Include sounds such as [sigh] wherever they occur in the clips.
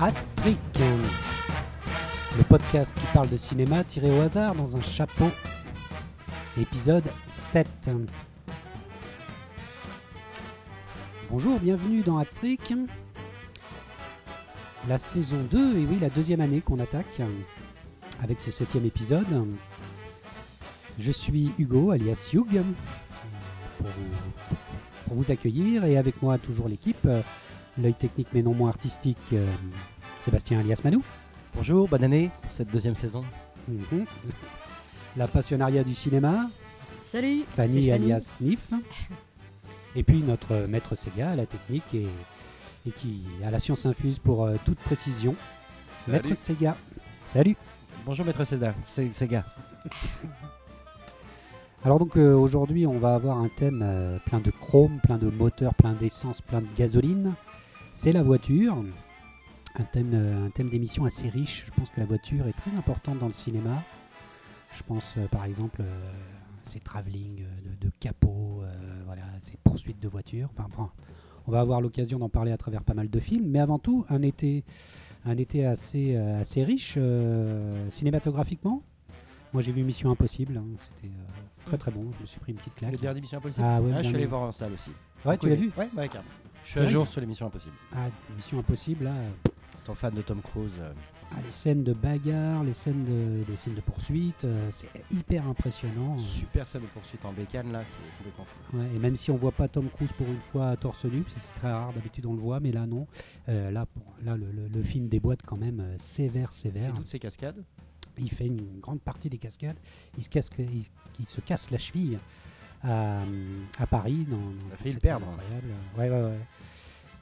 Hat-Trick, le podcast qui parle de cinéma tiré au hasard dans un chapeau. Épisode 7. Bonjour, bienvenue dans Hat-Trick. La saison 2, et oui, la deuxième année qu'on attaque avec ce septième épisode. Je suis Hugo, alias Hugh, pour vous, accueillir, et avec moi toujours l'équipe, l'œil technique mais non moins artistique, euh, Sébastien alias Manou. Bonjour, bonne année pour cette deuxième saison. Mhm. [laughs] La passionnariat du cinéma, Salut Fanny alias Nif. [laughs] Et puis notre maître Sega à la technique et, et qui a la science infuse pour euh, toute précision. Maître Sega. Salut. Bonjour Maître Seda, c'est Sega. [laughs] Alors donc euh, aujourd'hui on va avoir un thème euh, plein de chrome, plein de moteurs, plein d'essence, plein de gasoline. C'est la voiture. Un thème, euh, un thème d'émission assez riche. Je pense que la voiture est très importante dans le cinéma. Je pense euh, par exemple euh, ces travelling euh, de, de capot, voilà, ces poursuites de voitures. Enfin, bon, on va avoir l'occasion d'en parler à travers pas mal de films, mais avant tout un été, un été assez, assez riche cinématographiquement. Moi j'ai vu Mission Impossible, hein, c'était très très bon. Je me suis pris une petite claque. Le dernier Mission Impossible Ah ouais, je suis allé voir en salle aussi. Ouais, tu l'as vu? Ouais, carrément. Je suis à jour sur les Missions Impossibles. Ah, Mission Impossible, là. euh, Étant fan de Tom Cruise, euh, ah, les scènes de bagarre, les scènes de, les scènes de poursuite, euh, c'est hyper impressionnant. super scène de poursuite en bécane là, c'est complètement fou. Ouais, et même si on voit pas Tom Cruise pour une fois à torse nu, parce que c'est très rare, d'habitude on le voit, mais là non. Euh, là, pour- là le, le- le film déboîte quand même euh, sévère, Il sévère. fait toutes ces cascades. Il fait une grande partie des cascades. Il se il se casse la cheville à, à Paris. Dans, dans a failli cette le perdre. incroyable. Ouais, ouais, ouais.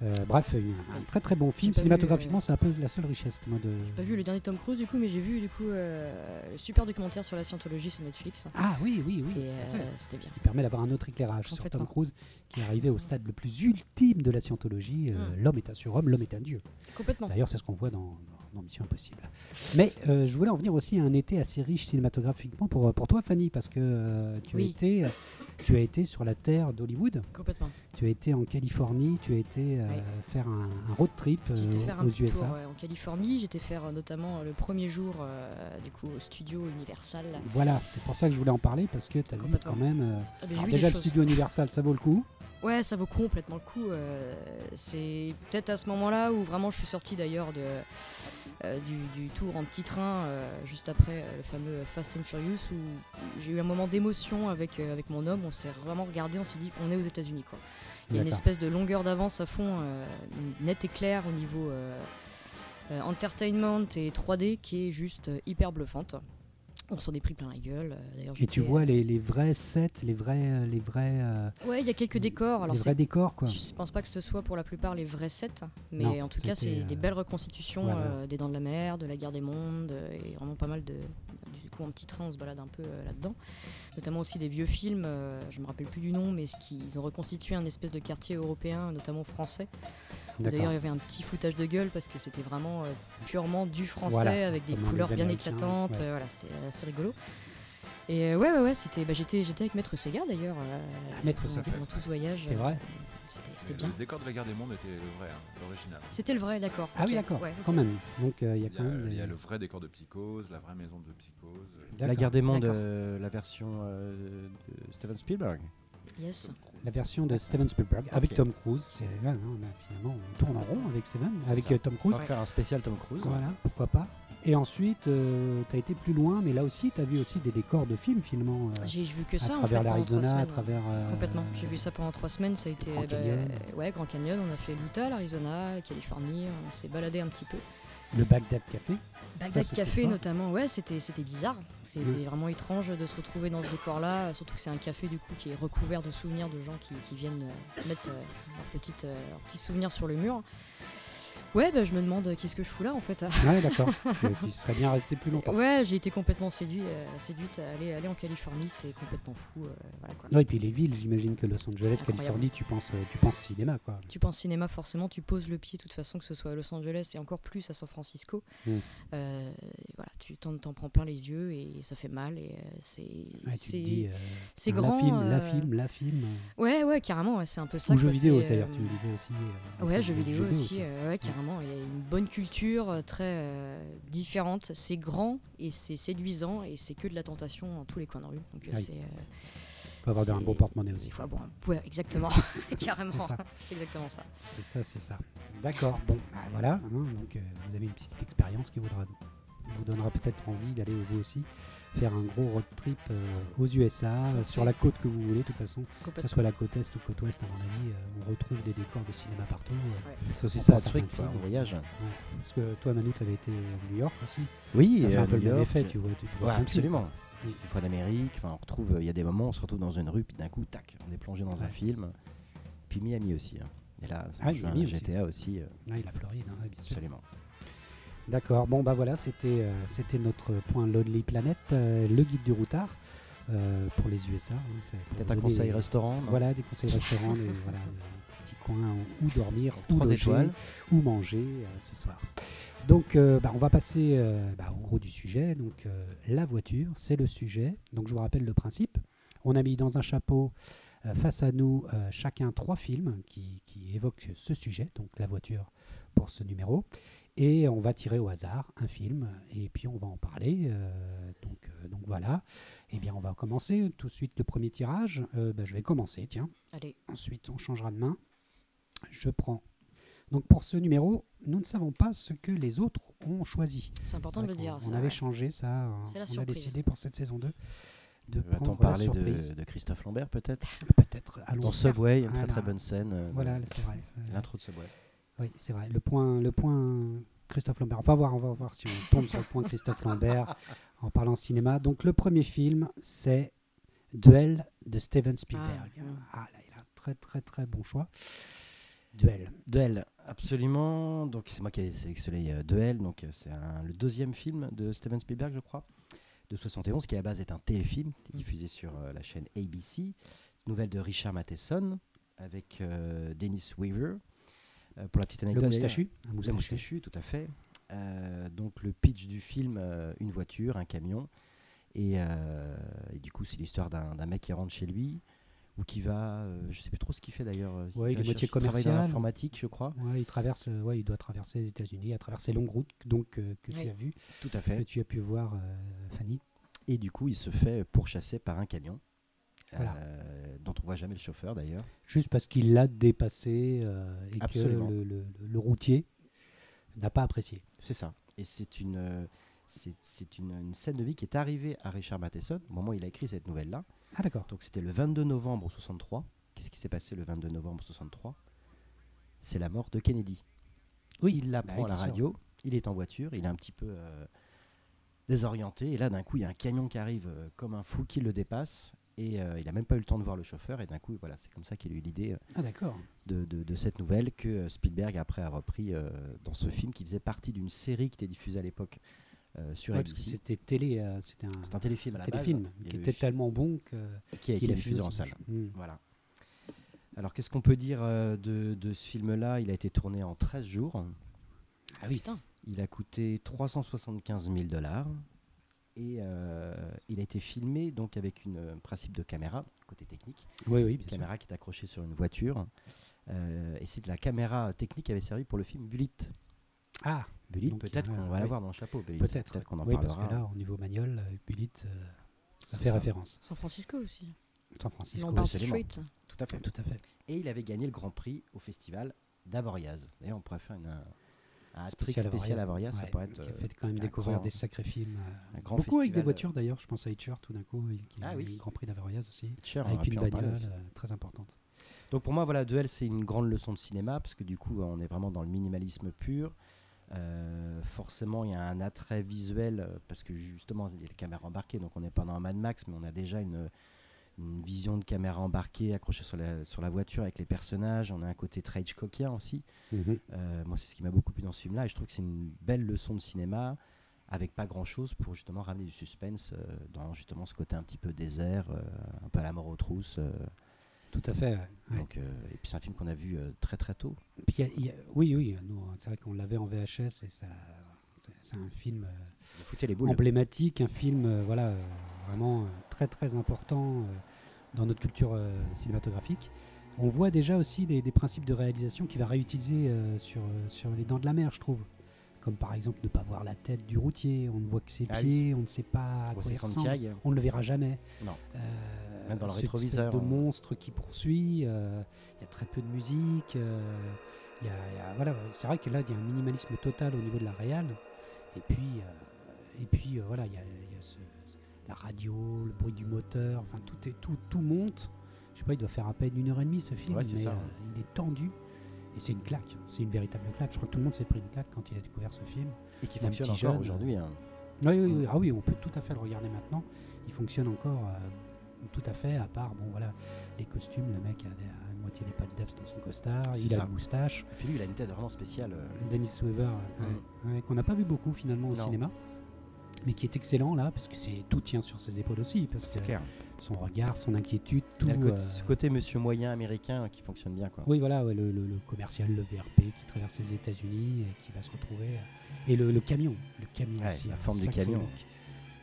Euh, bref, un, un très très bon film. Cinématographiquement, c'est un peu la seule richesse moi, de. J'ai pas vu le dernier Tom Cruise du coup, mais j'ai vu du coup euh, le super documentaire sur la scientologie sur Netflix. Ah oui, oui, oui. fait. euh, c'était bien. qui permet d'avoir un autre éclairage sur Tom. Cruise, qui est arrivé au stade le plus ultime de la scientologie. euh, Mm. L'homme est un surhomme, l'homme est un dieu. Complètement. D'ailleurs, c'est ce qu'on voit dans, Mission Impossible. Mais euh, je voulais en venir aussi à un été assez riche cinématographiquement pour, pour toi, Fanny, parce que euh, tu, as Oui. été, tu as été sur la terre d'Hollywood, Complètement. tu as été en Californie, tu as été euh, Oui. faire un, un road trip euh, un aux petit USA. tour ouais, en Californie. J'étais faire euh, notamment le premier jour euh, du coup au studio Universal. Voilà, c'est pour ça que je voulais en parler, parce que tu as vu quand même... Ah, alors vu déjà, le studio Universal, ça vaut le coup. Ouais, ça vaut complètement le coup. c'est peut-être à ce moment-là où vraiment je suis sorti d'ailleurs de, du, du tour en petit train euh, juste après euh, le fameux Fast and Furious où j'ai eu un moment d'émotion avec, euh, avec mon homme. On s'est vraiment regardé, on s'est dit on est aux États-Unis quoi. Il y a une espèce de longueur d'avance à fond, euh, nette et claire au niveau euh, euh, entertainment et 3D qui est juste euh, hyper bluffante. On s'en est pris plein la gueule. euh, Et tu vois les, les vrais sets, les vrais, euh, les vrais, euh, Ouais, il y a quelques décors. Alors les vrais décors, quoi. Je pense pas que ce soit pour la plupart les vrais sets, mais Non, en tout cas, c'est des euh, belles reconstitutions voilà. euh, des Dents de la Mer, de la Guerre des Mondes, euh, et vraiment pas mal de. Du coup, en petit train, on se balade un peu euh, là-dedans. Notamment aussi des vieux films, euh, je me rappelle plus du nom, mais ils ont reconstitué un espèce de quartier européen, notamment français. D'ailleurs, il y avait un petit foutage de gueule parce que c'était vraiment euh, purement du français Voilà, avec des dans couleurs bien éclatantes. ouais. voilà, c'était assez rigolo. Et ouais, ouais, ouais, c'était, bah, j'étais, j'étais avec Maître Sega d'ailleurs. euh, Maître Sega. Pendant tout ce voyage. C'est vrai C'était, bien. Le décor de la guerre des mondes était le vrai, hein, l'original. C'était le vrai, d'accord. Ah oui, d'accord, ouais, quand même. Donc euh, il y a Il y quand a, même. il y a le vrai décor de Psychose, la vraie maison de Psychose. La guerre des mondes, euh, la version euh, de Steven Spielberg. Yes. La version de Steven Spielberg avec. Tom Cruise. C'est- on a- finalement, on tourne en rond avec Steven, avec ça. Tom On Cruise. va faire un spécial Tom Cruise. Voilà, pourquoi pas. Et ensuite, tu as été plus loin, mais là aussi, tu as vu aussi des décors de films finalement. euh, J'ai vu que à ça en fait travers pendant trois l'Arizona, à travers. euh, Complètement. J'ai vu ça pendant trois semaines. Ça a été Grand bah, Canyon. ouais, Grand Canyon. On a fait l'Utah, l'Arizona, la Californie. On s'est baladé un petit peu. Le Bagdad Café. Bagdad Café notamment. Ouais, c'était c'était bizarre. C'était Mm. vraiment étrange de se retrouver dans ce décor-là. Surtout que c'est un café du coup qui est recouvert de souvenirs de gens qui, qui viennent euh, mettre euh, leurs petites euh, leurs petits souvenirs sur le mur. Ouais, bah, je me demande euh, qu'est-ce que je fous là en fait. Ouais, d'accord. [laughs] tu, serais bien resté plus longtemps. Ouais, j'ai été complètement séduit, euh, séduite à aller, aller en Californie, c'est complètement fou. euh, voilà, quoi. Ouais, et puis les villes, j'imagine que Los Angeles. Californie, tu penses, euh, tu penses cinéma, quoi. Tu penses cinéma, forcément, tu poses le pied, de toute façon, que ce soit à Los Angeles et encore plus à San Francisco. Mm. Euh, voilà, tu t'en, prends plein les yeux et ça fait mal. Et euh, c'est, Ouais, c'est, euh, grand. La film, la euh, film, la film. Ouais, ouais, carrément, ouais, c'est un peu ça. Ou jeux vidéo, d'ailleurs, euh, tu me disais aussi. euh, Ouais, jeux vidéo aussi, euh, ouais, carrément. Vraiment, il y a une bonne culture euh, très euh, différente. C'est grand et c'est séduisant et c'est que de la tentation dans tous les coins de rue. Donc, euh, Oui. c'est, Il faut avoir un bon porte-monnaie aussi. il faut avoir un- ouais, exactement, [laughs] [laughs] carrément. C'est exactement ça. C'est ça, c'est ça. D'accord. Bon, bah, voilà. hein, donc, vous avez une petite expérience qui voudra, vous donnera peut-être envie d'aller vous aussi faire un gros road trip euh, aux USA, euh, sur la côte que vous voulez. De toute façon, que ce soit la côte est ou côte ouest, à mon avis, euh, on retrouve des décors de cinéma partout. euh, Ouais. C'est aussi On ça, à truc, quoi, on voyage. Parce que toi, Manu, tu avais été à New York aussi. Oui, ça fait euh, un peu New le même York, effet, tu vois. Tu, Ouais, absolument. Des fois d'Amérique, enfin, on retrouve, il y a des moments où on se retrouve dans une rue, puis d'un coup, tac, on est plongé dans un film. Puis Miami aussi. hein. Et là, ça Ah, Miami aussi. GTA aussi, euh, quoi. Ouais, la Floride, hein, bien sûr. absolument. D'accord, bon bah voilà, c'était euh, c'était notre point Lonely Planet, euh, le guide du routard euh, pour les USA. hein, Peut-être un conseil restaurant non Voilà, des conseils restaurants, des, voilà, des petits coins où dormir, où Trois loger, étoiles. où manger euh, ce soir. Donc euh, bah, on va passer bah, au gros du sujet. Donc la voiture, c'est le sujet. Donc je vous rappelle le principe. On a mis dans un chapeau face à nous chacun trois films qui, qui évoquent ce sujet, donc la voiture pour ce numéro. Et on va tirer au hasard un film et puis on va en parler. euh, donc, euh, donc voilà. Eh bien, on va commencer tout de suite le premier tirage. Euh, bah, je vais commencer, tiens. Allez, Ensuite, on changera de main. Je prends. Donc pour ce numéro, nous ne savons pas ce que les autres ont choisi. c'est important de le dire. qu'on- ça, On avait ouais. changé ça. C'est la on a surprise. décidé pour cette saison 2 de Va-t-on prendre la parler surprise. de, de Christophe Lambert peut-être Peut-être. Dans. Subway, une très Voilà. très bonne scène. Voilà, c'est vrai. [laughs] L'intro de Subway. Oui, c'est vrai. Le point, le point Christophe Lambert. On va voir, on va voir si on tombe sur le point Christophe Lambert en parlant cinéma. Donc le premier film, c'est Duel de Steven Spielberg. Ah. Ah, là, il a un très très très bon choix. Duel. Duel, absolument. Donc c'est moi qui ai sélectionné euh, Duel. Donc euh, c'est un- le deuxième film de Steven Spielberg, je crois, de 71, qui à la base est un téléfilm est Mm. diffusé sur euh, la chaîne ABC. Nouvelle de Richard Matheson avec euh, Dennis Weaver. Euh, pour la petite Le anecdote, moustachu. Un Le moustachu. moustachu, tout à fait. Euh, donc le pitch du film, euh, une voiture, un camion. Et, euh, et du coup, c'est l'histoire d'un mec qui rentre chez lui ou qui va, euh, je sais plus trop ce qu'il fait d'ailleurs. Ouais, il est moitié travailler dans commercial. l'informatique, je crois. Ouais, il traverse, euh, ouais, il doit traverser les États-Unis, à travers ces longues routes donc euh, que tu Oui. as vu, Tout à que fait. tu as pu voir, euh, Fanny. Et du coup, il se fait pourchasser par un camion. Voilà. Dont on voit jamais le chauffeur d'ailleurs. Juste parce qu'il l'a dépassé euh, et Absolument. que le, le- le routier n'a pas apprécié. C'est ça. Et c'est une, euh, c'est une, une scène de vie qui est arrivée à Richard Matheson au moment où il a écrit cette nouvelle-là. Ah d'accord. Donc c'était le 22 novembre 63. Qu'est-ce qui s'est passé le 22 novembre 63 C'est la mort de Kennedy. Oui, Il l'apprend bah, à la radio, il est en voiture, il est un petit peu euh, désorienté, et là d'un coup il y a un camion qui arrive euh, comme un fou qui le dépasse, et euh, il n'a même pas eu le temps de voir le chauffeur, et d'un coup voilà, c'est comme ça qu'il a eu l'idée euh, Ah d'accord. de, de- de cette nouvelle que euh, Spielberg après a repris euh, dans ce film qui faisait partie d'une série qui était diffusée à l'époque euh, sur Ouais, c'était télé, euh, c'était un, un téléfilm à la téléfilm base, qui était tellement bon que qui a été diffusé en salle. Mm. Voilà. Alors, qu'est-ce qu'on peut dire euh, de, de ce film-là? Il a été tourné en 13 jours. Ah oui, putain. Il a coûté 375 000 dollars. Et euh, il a été filmé donc avec une un principe de caméra, côté technique. Oui, oui, Une bien sûr. caméra qui est accrochée sur une voiture. Euh, et c'est de la caméra technique qui avait servi pour le film Bullitt. Ah, Bullitt, Donc, peut-être euh, qu'on va oui. l'avoir dans le chapeau. Peut-être. qu'on en oui, parce parlera. que là, au niveau manuel, euh, Bullitt, euh, ça fait ça. référence. San Francisco aussi. San Francisco. Street. Tout à fait. Tout à fait. Et il avait gagné le Grand Prix au festival d'Avoriaz. D'ailleurs, on pourrait faire une, trick Spécial spécial Avoriaz. Ça pourrait être qui a euh, fait quand même découvrir grand- des sacrés films. euh, un grand beaucoup avec des voitures d'ailleurs. Je pense à Hitcher tout d'un coup, qui Ah a oui. eu le Grand Prix d'Avariaz aussi. Cher, on avec une bagnole euh, très importante. Donc pour moi, voilà, Duel, c'est une grande leçon de cinéma parce que du coup, on est vraiment dans le minimalisme pur. Euh, forcément, il y a un attrait visuel parce que justement, il y a les caméras embarquées, donc on n'est pas dans un Mad Max, mais on a déjà une, une vision de caméra embarquée accrochée sur la, sur la voiture avec les personnages. On a un côté très Hitchcockien aussi. Euh, moi, c'est ce qui m'a beaucoup plu dans ce film-là et je trouve que c'est une belle leçon de cinéma avec pas grand-chose pour justement ramener du suspense euh, dans justement ce côté un petit peu désert, euh, un peu à la mort aux trousses. Tout à fait. ouais. Donc, et puis c'est un film qu'on a vu très très tôt. Puis il y a- il y a- oui, oui, c'est vrai qu'on l'avait en VHS et ça, c'est- un film les emblématique, un film voilà, vraiment euh, très très important euh, dans notre culture euh, cinématographique. On voit déjà aussi des, des principes de réalisation qu'il va réutiliser sur, sur les dents de la mer, je trouve. Comme par exemple ne pas voir la tête du routier, on ne voit que ses Ah oui. pieds, on ne sait pas à quoi il ressemble. On ne le verra jamais. Non. Euh, Même dans le cette rétroviseur, espèce de on- monstre qui poursuit. euh, Il y a très peu de musique. euh, y a- il y a- voilà, c'est vrai que là, il y a un minimalisme total au niveau de la réal. Et puis, et puis voilà, il y y a ce- la radio, le bruit du moteur. Enfin, tout est tout, tout monte. Je sais pas, il doit faire à peine une heure et demie ce film, Ouais, mais ça, euh, il est tendu. Et c'est une claque, c'est une véritable claque. Je crois que tout le monde s'est pris une claque quand il a découvert ce film. Et qui fonctionne petit encore aujourd'hui. hein. Oui, oui, oui. Ah oui, on peut tout à fait le regarder maintenant. Il fonctionne encore euh, tout à fait, à part, bon voilà, les costumes, le mec a, a une moitié des pattes d'œufs dans son costard, il a une moustache. Et puis lui, il a une tête vraiment spéciale. euh. Dennis Weaver, euh, ouais, qu'on n'a pas vu beaucoup finalement au Non. cinéma, mais qui est excellent là, parce que c'est tout tient sur ses épaules aussi, parce que C'est clair. son regard, son inquiétude, tout. Il a le côté, euh, ce côté monsieur moyen américain qui fonctionne bien. Quoi. Oui, voilà, ouais, le, le- le commercial, le VRP qui traverse les États-Unis et qui va se retrouver. euh, et le, le camion, le camion Ouais, aussi. la forme du camion.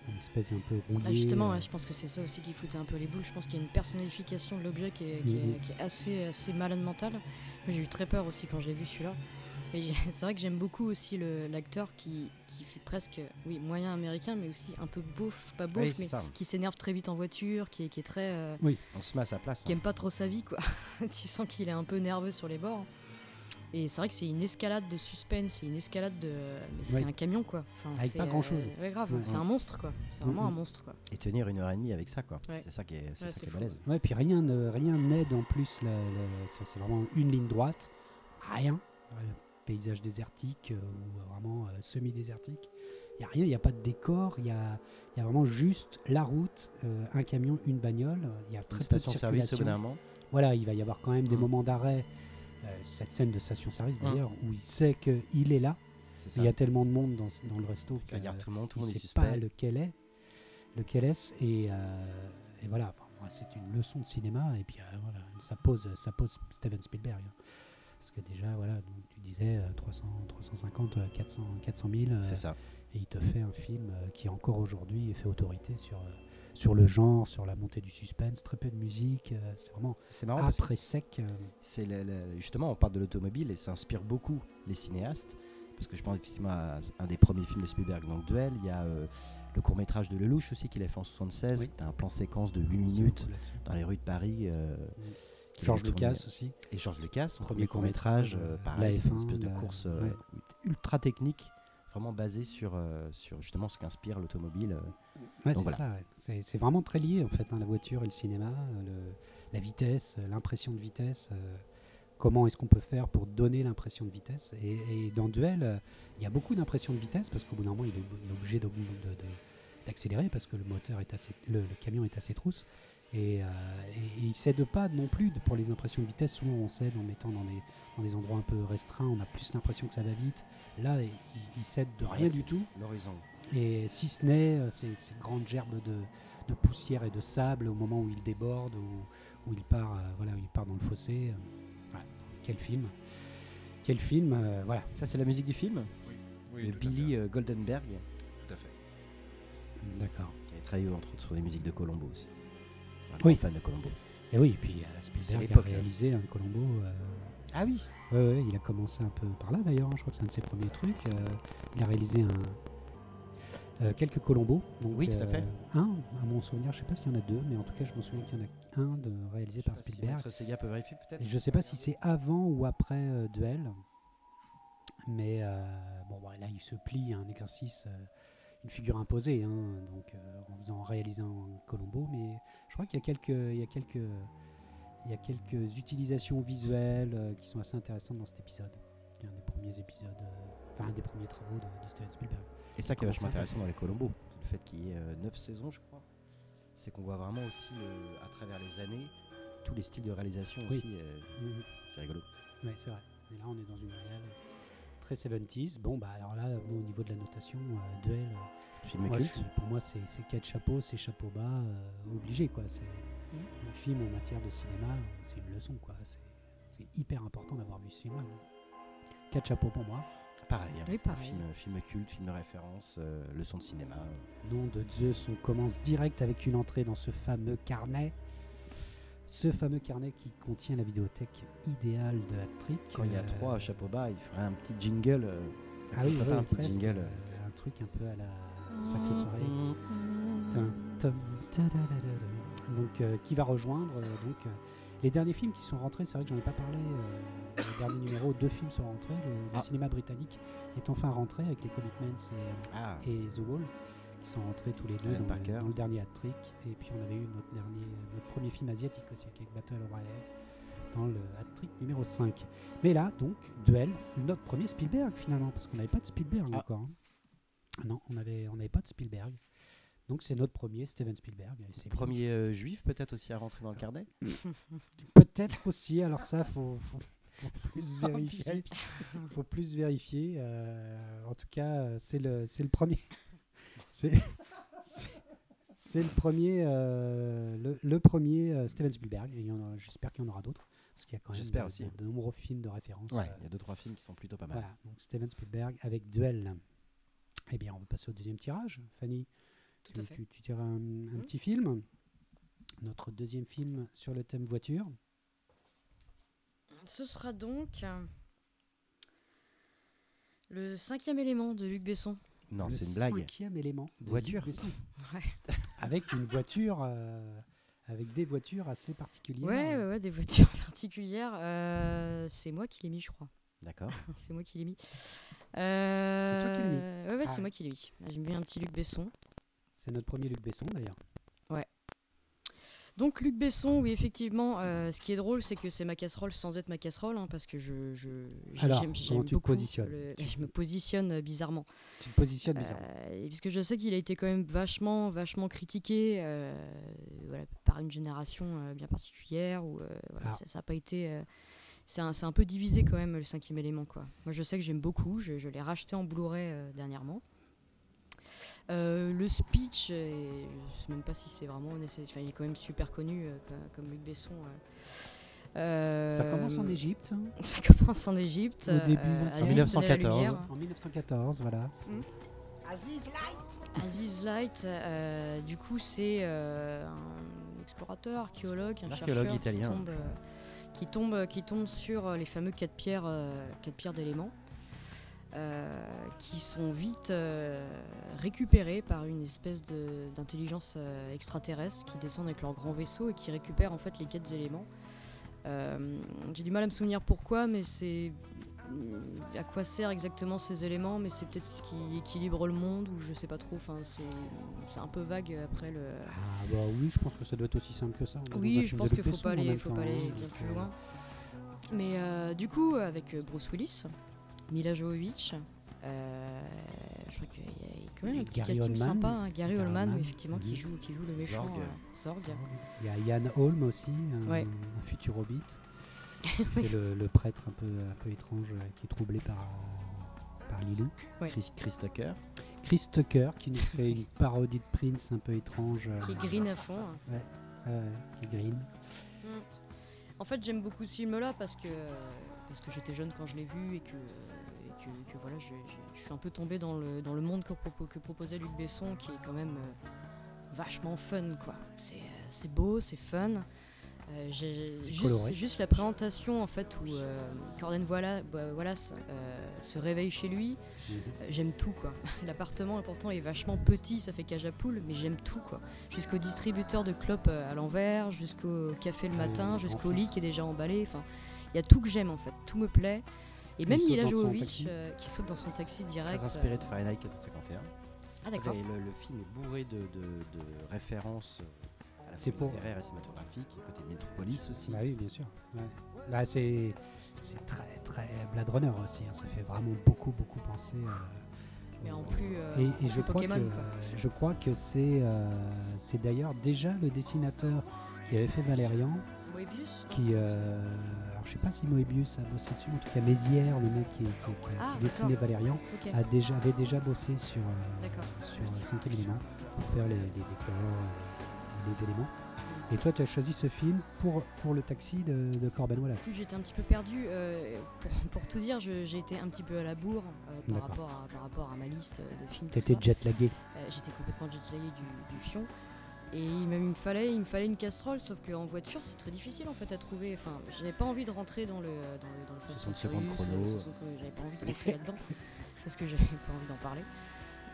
Une espèce un peu rouillée. Ah, justement, euh, ouais, je pense que c'est ça aussi qui foutait un peu les boules. Je pense qu'il y a une personnification de l'objet qui est, qui qui est assez, assez malade mentale. Moi, j'ai eu très peur aussi quand j'ai vu celui-là. [laughs] C'est vrai que j'aime beaucoup aussi le- l'acteur qui, qui fait presque, oui, moyen américain, mais aussi un peu beauf, pas beauf, Oui, mais ça. qui s'énerve très vite en voiture, qui est, qui est très, euh, On se met à sa place. qui hein. aime pas trop sa vie, quoi. [laughs] tu sens qu'il est un peu nerveux sur les bords. Et c'est vrai que c'est une escalade de suspense, c'est une escalade de. Mais c'est Ouais. un camion, quoi. Enfin, Avec c'est, pas grand-chose. euh, ouais, grave, Ouais. c'est un monstre, quoi. C'est vraiment un monstre, quoi. Et tenir une heure et demie avec ça, quoi. Ouais. C'est ça qui est, c'est Ouais, ça c'est qui est balèze. Ouais, puis rien ne- rien n'aide en plus. la- la- ça, c'est vraiment une ligne droite. Rien. Euh, paysage désertique euh, ou vraiment euh, semi-désertique. Il n'y a rien, il n'y a pas de décor. Il y a, y a vraiment juste la route, euh, un camion, une bagnole. Il y a très Une peu de circulation. moment. Voilà, il va y avoir quand même des Mm. moments d'arrêt. Euh, cette scène de station-service Mm. d'ailleurs, où il sait qu'il est là. Il y a tellement de monde dans, dans le resto Il regarde que- tout le monde, tout il le monde est sait pas lequel est, lequel est, et, euh, et voilà, enfin, c'est une leçon de cinéma, et puis euh, voilà, ça pose, ça pose Steven Spielberg. hein. Parce que déjà, voilà, donc tu disais euh, 300, 350, euh, 400, 400 000, euh, C'est ça. et il te fait un film euh, qui encore aujourd'hui fait autorité sur, euh, sur le genre, sur la montée du suspense, très peu de musique, euh, c'est vraiment C'est marrant après sec. c'est justement, on parle de l'automobile et ça inspire beaucoup les cinéastes. Parce que je pense effectivement à un des premiers films de Spielberg, donc Duel. Il y a euh, le court métrage de Lelouch aussi qu'il a fait en 76. Oui. Un plan séquence de 8 c'est minutes dans les rues de Paris. euh, Georges avait tourné. Lucas aussi. Et Georges Lucas, son Premier premier court métrage, euh, pareil, c'est une la espèce de F1, la- course euh, ouais. ultra technique, vraiment basée sur, euh, sur justement ce qu'inspire l'automobile. euh. Ouais, c'est voilà. ça. ouais. C'est, vraiment très lié en fait, hein, la voiture et le cinéma, le- la vitesse, l'impression de vitesse. comment est-ce qu'on peut faire pour donner l'impression de vitesse et, et dans Duel, euh, il y a beaucoup d'impression de vitesse parce qu'au bout d'un moment, il est, il est obligé d'accélérer parce que le moteur est assez, le, le camion est assez trousse. Et, euh, et- et il cède pas non plus pour les impressions de vitesse. Souvent, on cède en mettant dans des, dans des endroits un peu restreints. On a plus l'impression que ça va vite. Là, il, il cède de rien Ouais, du tout. L'horizon. Et si ce n'est euh, ces, ces grandes gerbes de, de poussière et de sable au moment où il déborde, où, où il, part, euh, voilà, où il part dans le fossé. euh, ouais, quel film Quel film euh, Voilà. Ça, c'est la musique du film Oui, de tout à Billy fait. Goldenberg, Tout à fait. D'accord. qui a travaillé entre autres sur les musiques de Colombo aussi. Un Oui. fan de Colombo. Et oui, et puis euh, Spielberg a hein. réalisé un Colombo. euh, Ah oui ouais, ouais, il a commencé un peu par là d'ailleurs. hein, Je crois que c'est un de ses premiers trucs. euh, il a réalisé un, euh, quelques Colombos. Donc, Oui, tout à fait. euh, Un, à mon souvenir, je sais pas s'il y en a deux, mais en tout cas, je me souviens qu'il y en a un de, réalisé par Spielberg. Peut vérifier Et je sais pas si c'est avant ou après Duel, mais bon, bah, là il se plie à un exercice, une figure imposée, hein, donc euh, en faisant en réalisant Colombo, mais je crois qu'il y a quelques, il y a quelques, il y a quelques utilisations visuelles euh, qui sont assez intéressantes dans cet épisode. qui est un des premiers épisodes, euh, enfin un des premiers travaux de, de Steven Spielberg. Et ça qui est vachement intéressant dans les Colombo, le fait qu'il y ait 9 saisons, je crois. C'est qu'on voit vraiment aussi, à travers les années, tous les styles de réalisation Oui. aussi. euh, c'est rigolo. Oui, c'est vrai. Et là, on est dans une réelle très 70s. Bon, bah alors là, bon, au niveau de la notation, euh, Duel. euh, Film Moi, culte. pour moi, c'est quatre chapeaux, c'est chapeau bas, euh, obligé quoi. C'est le film en matière de cinéma, c'est une leçon quoi. C'est hyper important d'avoir vu ce film-là. Quatre chapeaux pour moi. Pareil, hein, Oui, pareil. Film, film culte, film de référence, euh, leçon de cinéma. Nom de Zeus, on commence direct avec une entrée dans ce fameux carnet. Ce fameux carnet qui contient la vidéothèque idéale de Hat-Trick. Quand il y a euh, trois chapeaux bas, il ferait un petit jingle. euh, Ah oui, un petit jingle. euh, Un truc un peu à la sacrée soirée. Tadadadada. Donc, qui va rejoindre donc les derniers films qui sont rentrés. C'est vrai que j'en ai pas parlé. euh, le dernier numéro, deux films sont rentrés. Le, Ah. cinéma britannique est enfin rentré avec les Commitments et, Ah, et The Wall qui sont rentrés tous les deux dans, le- Parker. dans le dernier hat-trick. Et puis on avait eu notre dernier, notre premier film asiatique aussi avec Battle Royale dans le hat-trick numéro 5. Mais là, donc, Duel, notre premier Spielberg finalement, parce qu'on n'avait pas de Spielberg Ah. encore. hein. Non, on n'avait on n'avait pas de Spielberg. Donc c'est notre premier Steven Spielberg. et c'est premier euh, juif peut-être aussi à rentrer dans le carnet [laughs] Peut-être aussi, alors ça, faut, faut, faut plus vérifier. faut plus vérifier. euh, en tout cas, euh, c'est le, c'est le premier. C'est, le premier, euh, le, le premier euh, Steven Spielberg. J'espère qu'il y en aura d'autres, parce qu'il y a quand même de, aussi. de- de nombreux films de référence. Ouais, euh, il y a deux trois films qui sont plutôt pas mal. voilà, donc Steven Spielberg avec Duel. Eh bien, on va passer au deuxième tirage. Fanny, Tout tu, à fait. tu, tu tires un, un Mhm. petit film. Notre deuxième film sur le thème voiture. Ce sera donc le cinquième élément de Luc Besson. Non, c'est une blague. cinquième élément. de Voiture. [laughs] Ouais. avec une voiture, euh, avec des voitures assez particulières. Ouais, ouais, ouais, des voitures [laughs] particulières. Euh, c'est moi qui l'ai mis, je crois. D'accord. [laughs] c'est moi qui l'ai mis. Euh, toi qui l'as mis Ouais, ouais, Ah. c'est moi qui l'ai mis. J'ai mis un petit Luc Besson. C'est notre premier Luc Besson d'ailleurs. Donc Luc Besson, oui effectivement, euh, ce qui est drôle c'est que c'est ma casserole sans être ma casserole, hein, parce que je, je Alors, j'aime, tu beaucoup le- [laughs] je me positionne euh, bizarrement. Tu te positionnes bizarrement. Euh, et puisque je sais qu'il a été quand même vachement, vachement critiqué euh, voilà, par une génération bien particulière, où voilà, Ah. ça n'a pas été... c'est un, c'est un peu divisé quand même le cinquième élément. Quoi. Moi je sais que j'aime beaucoup, je, je l'ai racheté en Blu-ray dernièrement. Euh, le speech, euh, je sais même pas si c'est vraiment nécessaire. Enfin, il est quand même super connu euh, comme, comme Luc Besson. euh. Ça commence en Égypte, hein, [laughs] Ça commence en Égypte. Au début, euh, en Aziz 1914. tenait la lumière. en 1914, voilà. Aziz Light, euh, du coup, c'est euh, un explorateur, archéologue, un Archéologue chercheur italien. Qui, tombe, euh, qui, tombe, qui tombe sur les fameux quatre pierres, euh, quatre pierres d'éléments, euh, qui sont vite euh, récupérées par une espèce d'intelligence euh, extraterrestre qui descend avec leur grand vaisseau et qui récupère en fait les quatre éléments. J'ai du mal à me souvenir pourquoi, mais c'est à quoi servent exactement ces éléments, mais c'est peut-être ce qui équilibre le monde ou je sais pas trop. Enfin, c'est un peu vague après le. Ah bah oui, je pense que ça doit être aussi simple que ça. Oui, je pense qu'il faut pas aller, faut pas aller hein, bien plus loin. Mais euh, du coup, avec Bruce Willis, Mila Jovovich, euh, je crois qu'il y a il y a quand même un petit Gary casting Oldman. sympa. hein, Gary Gary Oldman, effectivement, qui joue, qui joue le méchant Zorg. euh, Zorg. Il y a Ian Holm aussi, un, Ouais. un futur hobbit. [laughs] Et le, le prêtre un peu, un peu étrange euh, qui est troublé par, par Lilou. Ouais. Chris, Chris Tucker. Chris Tucker qui nous fait une parodie de Prince un peu étrange. Qui est green à fond. hein. ouais, qui est green. En fait, j'aime beaucoup ce film-là parce que, parce que j'étais jeune quand je l'ai vu et que, que, que voilà, je, je- je suis un peu tombé dans le, dans le monde que, propo- que proposait Luc Besson qui est quand même euh, vachement fun. quoi. C'est euh, c'est beau, c'est fun. Euh, j'ai- juste, la présentation en fait où euh, Corden Wallace, Wallace euh, se réveille chez lui, Mhm. j'aime tout quoi. [laughs] L'appartement pourtant est vachement petit, ça fait cage à poule, mais j'aime tout quoi. Jusqu'au distributeur de clopes à l'envers, jusqu'au café le matin, Euh, jusqu'au lit qui est déjà emballé. Enfin, il y a tout que j'aime en fait, tout me plaît. Et même Mila Jovovich euh, qui saute dans son taxi direct. Très inspiré euh, de Fahrenheit 451. Ah d'accord. Et le, le film est bourré de, de- de références euh, à la C'est fois pour- littéraire et cinématographique, et côté Metropolis aussi. Bah oui, bien sûr. ouais. Bah, c'est c'est très très Blade Runner aussi. hein. Ça fait vraiment beaucoup beaucoup penser. euh, Mais en plus, euh, et, en et plus je crois Pokémon, que quoi. je crois que c'est euh, c'est d'ailleurs déjà le dessinateur qui avait fait Valérian Moebius qui euh, je sais pas si Moebius a bossé dessus en tout cas Mézières le mec qui, qui- qui a Ah, dessiné. Valérian Ok, a déjà avait déjà bossé sur euh, sur le cinquième élément pour faire les, les décors euh, les éléments et toi tu as choisi ce film pour pour le taxi de, de Corben Wallace J'étais un petit peu perdu. pour, pour tout dire, j'ai été un petit peu à la bourre euh, par, rapport à, par rapport à ma liste de films. tout T'étais ça. jet lagué Euh, J'étais complètement jetlagué du, du fion. Et même, il me fallait, il me fallait une casserole, sauf qu'en voiture, c'est très difficile en fait à trouver. Enfin, j'avais pas envie de rentrer dans le dans le, dans le Fast 60 and secondes chrono. 60, euh, J'avais pas envie de rentrer là-dedans [laughs] parce que j'avais pas envie d'en parler.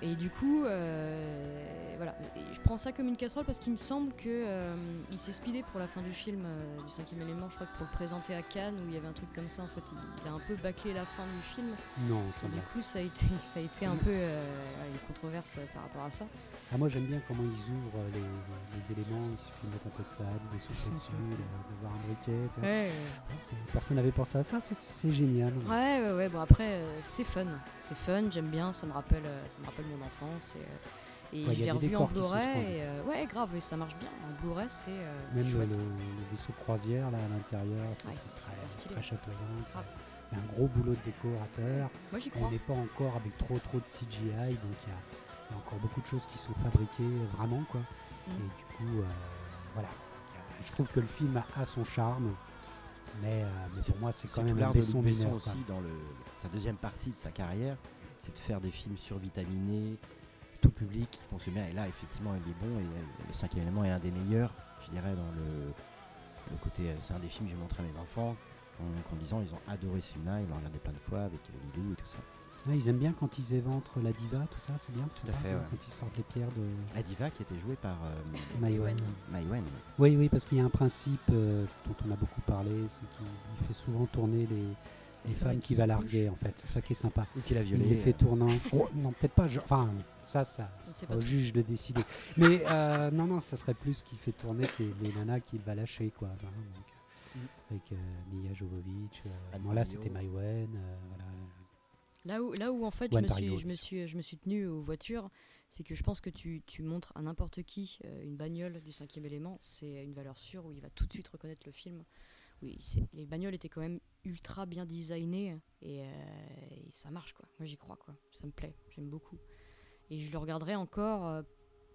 Et du coup, euh, voilà, Et je prends ça comme une casserole parce qu'il me semble que euh, s'est speedé pour la fin du film euh, du cinquième élément. Je crois que pour le présenter à Cannes où il y avait un truc comme ça, en fait, il, il a un peu bâclé la fin du film. Non, ça du coup, ça a été, [laughs] ça a été un peu euh, voilà, une controverse par rapport à ça. Ah, moi j'aime bien comment ils ouvrent les éléments, il suffit de mettre un peu de sable, de souffler [laughs] dessus, de, de voir un briquet. tu vois. Ouais, Ouais, c'est- Personne n'avait pensé à ça, c'est- génial. ouais, ouais, ouais, Bon après, euh, c'est fun, c'est fun. J'aime bien. Ça me rappelle, euh, ça me rappelle mon enfance. Et, euh, et Ouais, je l'ai revu en Blu-ray. euh, ouais, grave, et ça marche bien. En Blu-ray, c'est euh, Même le, chouette. le- le vaisseau de croisière là à l'intérieur, c'est très, très chatoyant. Grave. Il y a un gros boulot de décorateur. Moi, j'y On crois. n'est pas encore avec trop trop de CGI, donc il y, a, il y a encore beaucoup de choses qui sont fabriquées vraiment quoi. Mm. Et du coup, euh, voilà. Je trouve que le film a, a son charme, mais, euh, mais pour moi c'est quand même l'art de Besson Besson aussi quoi. dans le, sa deuxième partie de sa carrière, c'est de faire des films survitaminés, tout public, qui fonctionnent bien. Et là, effectivement, il est bon. Et euh, le cinquième élément est un des meilleurs, je dirais, dans le, le côté. C'est un des films que j'ai montré à mes enfants. En, en disant, ils ont adoré ce film-là, ils l'ont regardé plein de fois avec Lilou et tout ça. Ouais, ils aiment bien quand ils éventrent la diva, tout ça, c'est bien. Tout c'est à fait, ouais. Quand ils sortent les pierres de La diva qui était jouée par euh, Maïwen. Maïwen. Oui, oui, parce qu'il y a un principe euh, dont on a beaucoup parlé, c'est qu'il il fait souvent tourner les, les femmes qui va larguer, en fait. C'est ça qui est sympa. Ou qui l'a Il violée. les fait euh, tourner. [laughs] Oh, non, peut-être pas. je- Enfin, ça, ça, au juge de décider. [laughs] Mais euh, non, non, ça serait plus qu'il fait tourner, c'est les nanas qu'il va lâcher, quoi. Enfin, donc, Mhm. Avec euh, Mia Jovovich. euh, là, c'était Maïwen. euh, voilà. Là où, là où en fait je me, suis, je, me suis, je me suis tenu aux voitures, c'est que je pense que tu, tu montres à n'importe qui euh, une bagnole du cinquième élément, c'est une valeur sûre où il va tout de suite reconnaître le film. Oui, les bagnoles étaient quand même ultra bien designées et, euh, et ça marche quoi. Moi j'y crois quoi. Ça me plaît, j'aime beaucoup. Et je le regarderai encore, euh,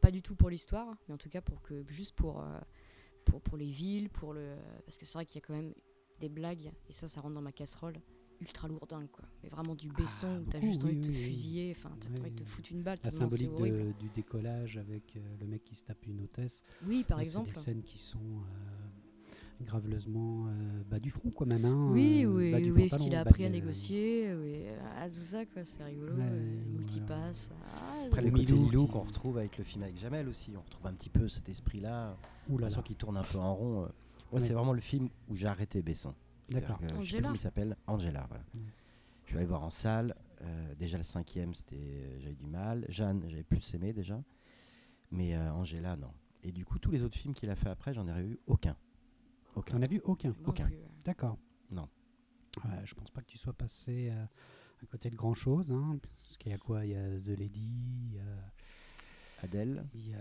pas du tout pour l'histoire, mais en tout cas pour que juste pour, pour, pour les villes, pour le parce que c'est vrai qu'il y a quand même des blagues et ça ça rentre dans ma casserole ultra lourdingue quoi. Mais vraiment du Besson Ah, où t'as juste envie oui, de te oui, fusiller, enfin t'as Oui, envie de te foutre une balle La symbolique de- du décollage avec euh, le mec qui se tape une hôtesse. Oui par Là, exemple. C'est des scènes qui sont euh, graveleusement euh, bas du front, quoi, maintenant. Oui, euh, oui, bas du oui, ce qu'il a appris à négocier, oui, ah, tout ça quoi, c'est rigolo, Ouais, euh, voilà. multipass. ah, Après, le côté Lilou qui- qu'on retrouve avec le film avec Jamel aussi, on retrouve un petit peu cet esprit-là. Ouh là là. qu'il tourne un peu en rond. Moi, Ouais. c'est vraiment le film où j'ai arrêté Besson. D'accord. Je sais comment il s'appelle Angela, voilà. Mm. Je suis allé voir en salle. euh, déjà le cinquième, c'était euh, j'avais du mal. Jeanne, j'avais plus aimé déjà. Mais euh, Angela, non. Et du coup, tous les autres films qu'il a fait après, j'en ai revu aucun. Aucun. T'en as vu aucun aucun. D'accord. Non. Ouais, je pense pas que tu sois passé euh, à côté de grand chose. Hein, parce qu'il y a quoi? Il y a The Lady, il y a, Adèle. il y a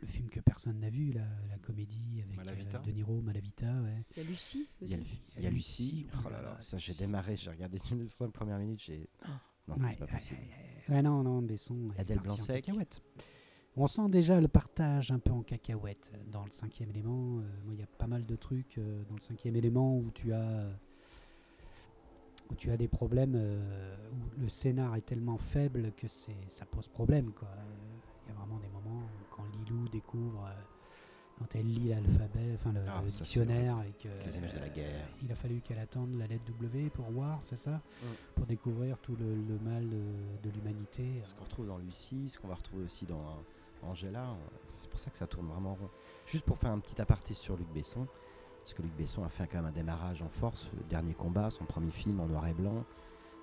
le film que personne n'a vu, la, la comédie avec Malavita. euh, De Niro, Malavita. Ouais. Il y a Lucie Il y a, aussi. il y a Lucie. oh Oh là là ça j'ai démarré, j'ai regardé les cinq premières minutes, j'ai. Non, Ouais, c'est pas possible. ouais, ouais, non, non, Besson. Adèle Blanc-Sec. cacahuète. On sent déjà le partage un peu en cacahuète euh, dans le cinquième élément. Euh, moi, il y a pas mal de trucs euh, dans le cinquième élément où tu as, euh, où tu as des problèmes, euh, où le scénar est tellement faible que c'est, ça pose problème. quoi. Euh, Il y a vraiment des moments où découvre, euh, quand elle lit l'alphabet, enfin le, Ah, le dictionnaire, et que Les images de la guerre. euh, il a fallu qu'elle attende la lettre W pour voir, c'est ça Pour découvrir tout le, le mal de, de l'humanité. Ce qu'on retrouve dans Lucie, ce qu'on va retrouver aussi dans euh, Angela, c'est pour ça que ça tourne vraiment rond. Juste pour faire un petit aparté sur Luc Besson, parce que Luc Besson a fait quand même un démarrage en force, le dernier combat, son premier film en noir et blanc,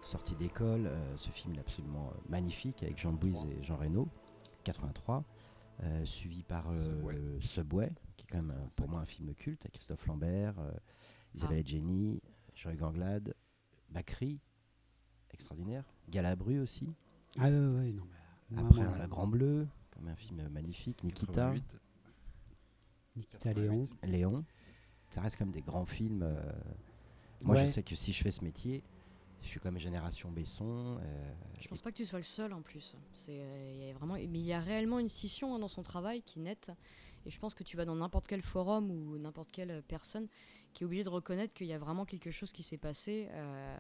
sortie d'école, euh, ce film est absolument magnifique avec Jean Bouise et Jean Reno, 83, euh, suivi par euh, Subway. Subway, qui est quand même euh, pour moi un film culte, avec Christophe Lambert, euh, Isabelle Adjani, Jean-Hugues Anglade, Bacri, extraordinaire, Galabru aussi, Ah ouais, ouais, non. bah, moi, après, La Grand Bleu, comme un film magnifique. Nikita, 88, Nikita Léon. Léon. Ça reste quand même des grands films. Moi, Ouais. je sais que si je fais ce métier, je suis comme génération Besson. euh, Je pense pas que tu sois le seul en plus. C'est, euh, il y a vraiment, mais il y a réellement une scission hein, dans son travail qui est nette. Et je pense que tu vas dans n'importe quel forum ou n'importe quelle personne qui est obligée de reconnaître qu'il y a vraiment quelque chose qui s'est passé. euh,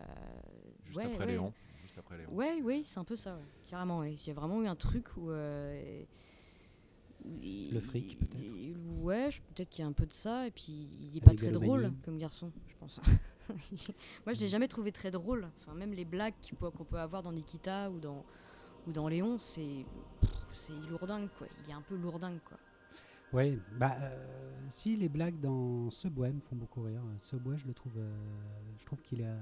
juste ouais, après ouais. Léon. Juste après Léon. Ouais, oui, c'est un peu ça, ouais. carrément. ouais. Il y a vraiment eu un truc où, euh, Le fric, peut-être. Ouais, peut-être qu'il y a un peu de ça. Et puis, il est pas très drôle comme garçon, je pense. [laughs] Moi, je l'ai jamais trouvé très drôle. Enfin, même les blagues qu'on peut avoir dans Nikita ou dans, ou dans Léon, c'est lourdingue, quoi. Il est un peu lourdingue, quoi. Ouais, bah euh, si les blagues dans Subway me font beaucoup rire. Subway, je le trouve, euh, je trouve qu'il a.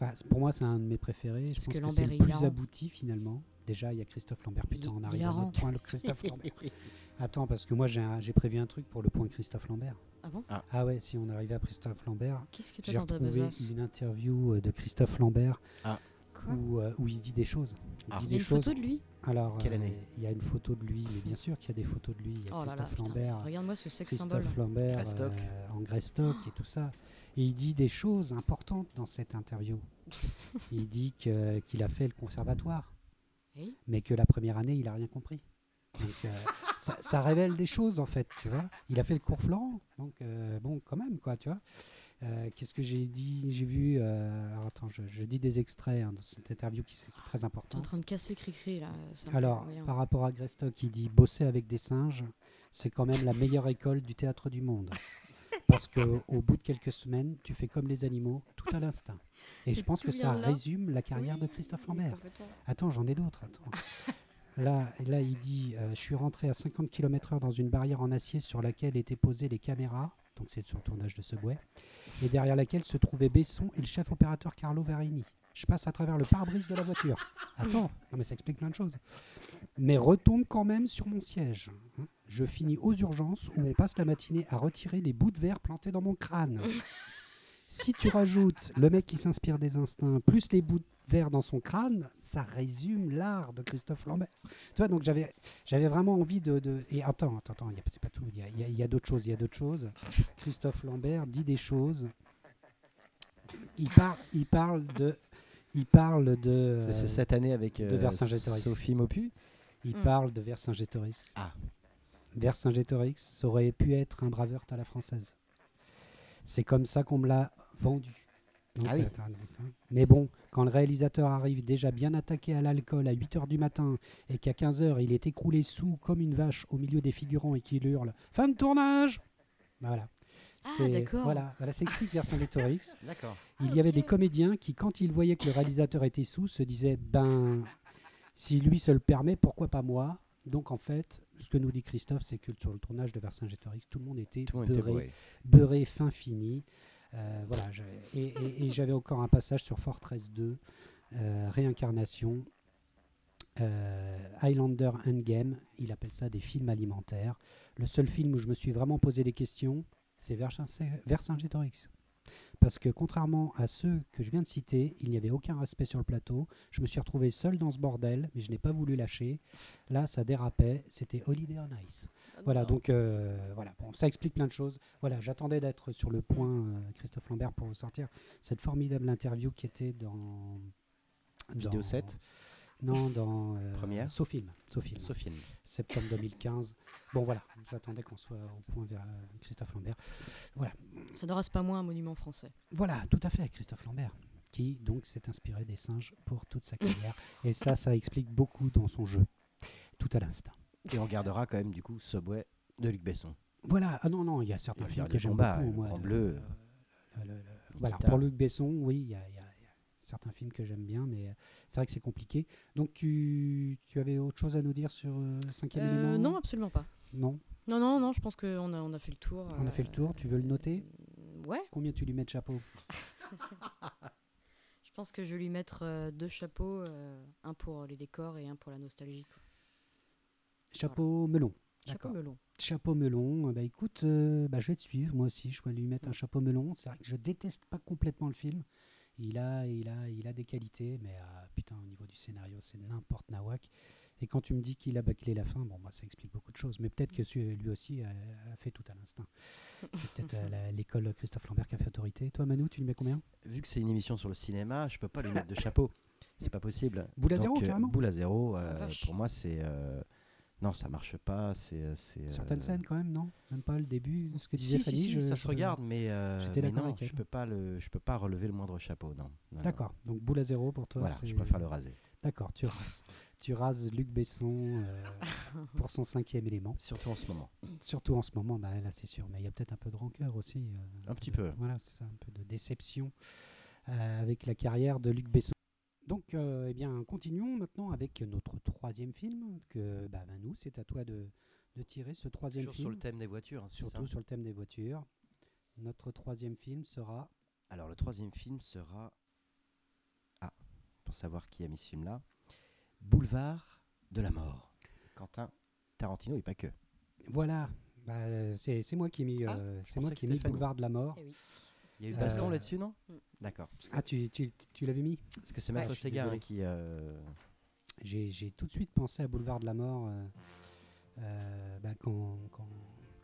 enfin, pour moi, c'est un de mes préférés. Je pense que que, c'est le plus hilarant. abouti finalement. Déjà, il y a Christophe Lambert. Putain, on arrive à notre point, le Christophe [laughs] Lambert. Attends, parce que moi, j'ai prévu un truc pour le point Christophe Lambert. Ah bon Ah ouais, si on arrivait à Christophe Lambert, Qu'est-ce que j'ai retrouvé une interview euh, de Christophe Lambert où, euh, où il dit des choses. Il Ah. dit Il y a des une choses. photo de lui Alors, Quelle euh, année il y a une photo de lui, mais bien sûr qu'il y a des photos de lui. Il y a Oh là là, Christophe Lambert. regarde-moi ce sexe symbole. Christophe Lambert Greystock. euh, en Greystock et tout ça. Et il dit des choses importantes dans cette interview. [laughs] il dit qu'il a fait le conservatoire, Oui. mais que la première année, il a rien compris. Donc, euh, ça, ça révèle des choses en fait, tu vois. Il a fait le cours Florent, donc euh, bon, quand même, quoi, tu vois. Euh, Qu'est-ce que j'ai dit? J'ai vu. euh, alors attends, je, je dis des extraits hein, de cette interview qui, qui est très T'es en importante. train de casser Cricri là. Alors, par rapport à Greystock, il dit bosser avec des singes, c'est quand même la meilleure école du théâtre du monde. Parce que au bout de quelques semaines, tu fais comme les animaux, tout à l'instinct. Et je [laughs] pense que ça résume la carrière de Christophe Lambert. Attends, j'en ai d'autres. Attends. Là, il dit euh, Je suis rentré à 50 km/h dans une barrière en acier sur laquelle étaient posées les caméras. Donc, c'est sur le tournage de Subway. Et derrière laquelle se trouvaient Besson et le chef opérateur Carlo Varini. Je passe à travers le pare-brise de la voiture. Attends, non, mais ça explique plein de choses. Mais retombe quand même sur mon siège. Je finis aux urgences où on passe la matinée à retirer les bouts de verre plantés dans mon crâne. Si tu rajoutes le mec qui s'inspire des instincts, plus les bouts de verre dans son crâne, ça résume l'art de Christophe Lambert. Tu vois, donc j'avais, j'avais vraiment envie de, de- Et attends, attends, attends, il y a- c'est pas tout. Il y a, il y a- y a d'autres choses. Il y a d'autres choses. Christophe Lambert dit des choses. Il parle, il parle de, il parle de. C'est euh, cette année avec de euh, Vercingétorix. Sophie Maupu. il Hmm. parle de Vercingétorix. Ah. Vercingétorix, ça aurait pu être un braveur à la française. C'est comme ça qu'on me l'a vendu. Donc, Ah oui. attends, attends. Mais bon, quand le réalisateur arrive déjà bien attaqué à l'alcool à 8h du matin et qu'à 15h il est écroulé sous comme une vache au milieu des figurants et qu'il hurle Fin de tournage Bah Voilà. Ah, C'est- d'accord. Voilà, voilà ça explique Vercingétorix. [laughs] D'accord. Il y avait ok. des comédiens qui, quand ils voyaient que le réalisateur était sous, se disaient Ben, si lui se le permet, pourquoi pas moi? Donc en fait, ce que nous dit Christophe, c'est que sur le tournage de Vercingétorix, tout le monde était Tout beurré, fin fini. Euh, voilà, et, et- et j'avais encore un passage sur Fortress 2, euh, réincarnation, euh, Highlander Endgame, il appelle ça des films alimentaires. Le seul film où je me suis vraiment posé des questions, c'est Vercingé- Vercingétorix. Parce que contrairement à ceux que je viens de citer, il n'y avait aucun respect sur le plateau. Je me suis retrouvé seul dans ce bordel, mais je n'ai pas voulu lâcher. Là, ça dérapait. C'était Holiday on Ice. Voilà, D'accord. donc euh, voilà, bon, ça explique plein de choses. Voilà, j'attendais d'être sur le point, euh, Christophe Lambert, pour vous sortir cette formidable interview qui était dans. Vidéo dans- 7. Non, dans. euh, Première Sofilm. Septembre 2015. Bon, voilà, j'attendais qu'on soit au point vers euh, Christophe Lambert. Voilà. Ça ne reste pas moins un monument français. Voilà, tout à fait, Christophe Lambert, qui donc s'est inspiré des singes pour toute sa carrière. [laughs] Et ça, ça explique beaucoup dans son jeu, tout à l'instant. Et on gardera quand même du coup Subway de Luc Besson. Voilà, ah non, non, il y a certains films que des j'aime beaucoup. le moi, le- Bleu. le- le- le- voilà, pour Luc Besson, oui, y, a il y a certains films que j'aime bien, mais euh, c'est vrai que c'est compliqué. Donc, tu, tu avais autre chose à nous dire sur euh, Cinquième Euh, élément non, absolument pas. Non Non, non, non, je pense qu'on a, on a fait le tour. On a fait le tour, tu veux le noter? Ouais, Combien tu lui mets de chapeau [laughs] je pense que je vais lui mettre euh, deux chapeaux, euh, un pour les décors et un pour la nostalgie. quoi. Chapeau melon. Chapeau melon. Chapeau melon, bah écoute, euh, bah, je vais te suivre, moi aussi, je vais lui mettre un chapeau melon. C'est vrai que je déteste pas complètement le film. Il a, il a, il a des qualités, mais euh, putain, au niveau du scénario, c'est n'importe nawak. Et quand tu me dis qu'il a bâclé la fin, bon, bah, ça explique beaucoup de choses. Mais peut-être que lui aussi a, a fait tout à l'instinct. C'est peut-être euh, [laughs] l'école Christophe Lambert qui a fait autorité. Toi, Manu, tu lui mets combien? Vu que c'est une émission sur le cinéma, je peux pas lui mettre de chapeau. C'est pas possible. Boule à zéro, Donc, euh, carrément Boule à zéro, euh, pour moi, c'est euh, Non, ça marche pas. C'est, euh, Certaines euh, scènes quand même, non? Même pas le début ce que disait Si, Fanny si, je- ça je- se regarde, mais, euh, mais non, je peux pas le, je peux pas relever le moindre chapeau, non. D'accord, donc boule à zéro pour toi. Voilà, je préfère le raser. D'accord, tu rases. tu rases Luc Besson euh, pour son cinquième élément. Surtout en ce moment. Surtout en ce moment, bah, là c'est sûr, mais il y a peut-être un peu de rancœur aussi. euh, Un petit de- peu. Voilà, c'est ça, un peu de déception euh, avec la carrière de Luc Besson. Donc, euh, eh bien, continuons maintenant avec notre troisième film. Que, bah, bah, nous, c'est à toi de, de tirer ce troisième Toujours film, sur le thème des voitures. hein, surtout ça sur le thème des voitures. Notre troisième film sera Alors le troisième film sera. Ah, pour savoir qui a mis ce film-là. Boulevard de la mort. Quentin Tarantino et pas que. voilà. Bah, c'est c'est moi qui ai mis, Ah, euh, moi qui ai mis. Boulevard de la mort. Eh oui. Il y a eu Euh, baston là-dessus, non Mm. D'accord. Ah, tu, tu, tu l'avais mis Parce que c'est Ouais, Maître Sega hein, désolé. qui. euh, J'ai tout de suite pensé à Boulevard de la Mort euh, euh, bah, quand, quand,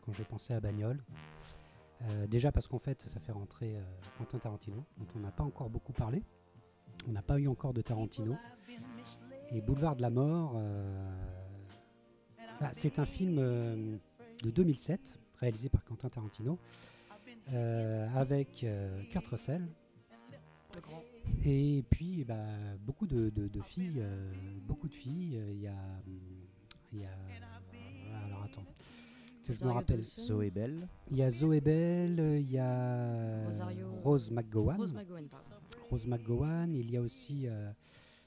quand j'ai pensé à Bagnole. Euh, déjà parce qu'en fait, ça fait rentrer euh, Quentin Tarantino, dont on n'a pas encore beaucoup parlé. On n'a pas eu encore de Tarantino. Et Boulevard de la Mort, euh, bah, c'est un film euh, de 2007, réalisé par Quentin Tarantino, euh, avec euh, Kurt Russell, Le grand. et puis, bah, beaucoup de, de- de filles, euh, beaucoup de filles. euh, Il y a, il y a, euh, alors attends, que je me rappelle. Dawson. Zoé Bell. Il y a Zoé Bell, euh, il y a Rosario- Rose McGowan. Rose McGowan, pardon. Rose McGowan. Il y a aussi euh,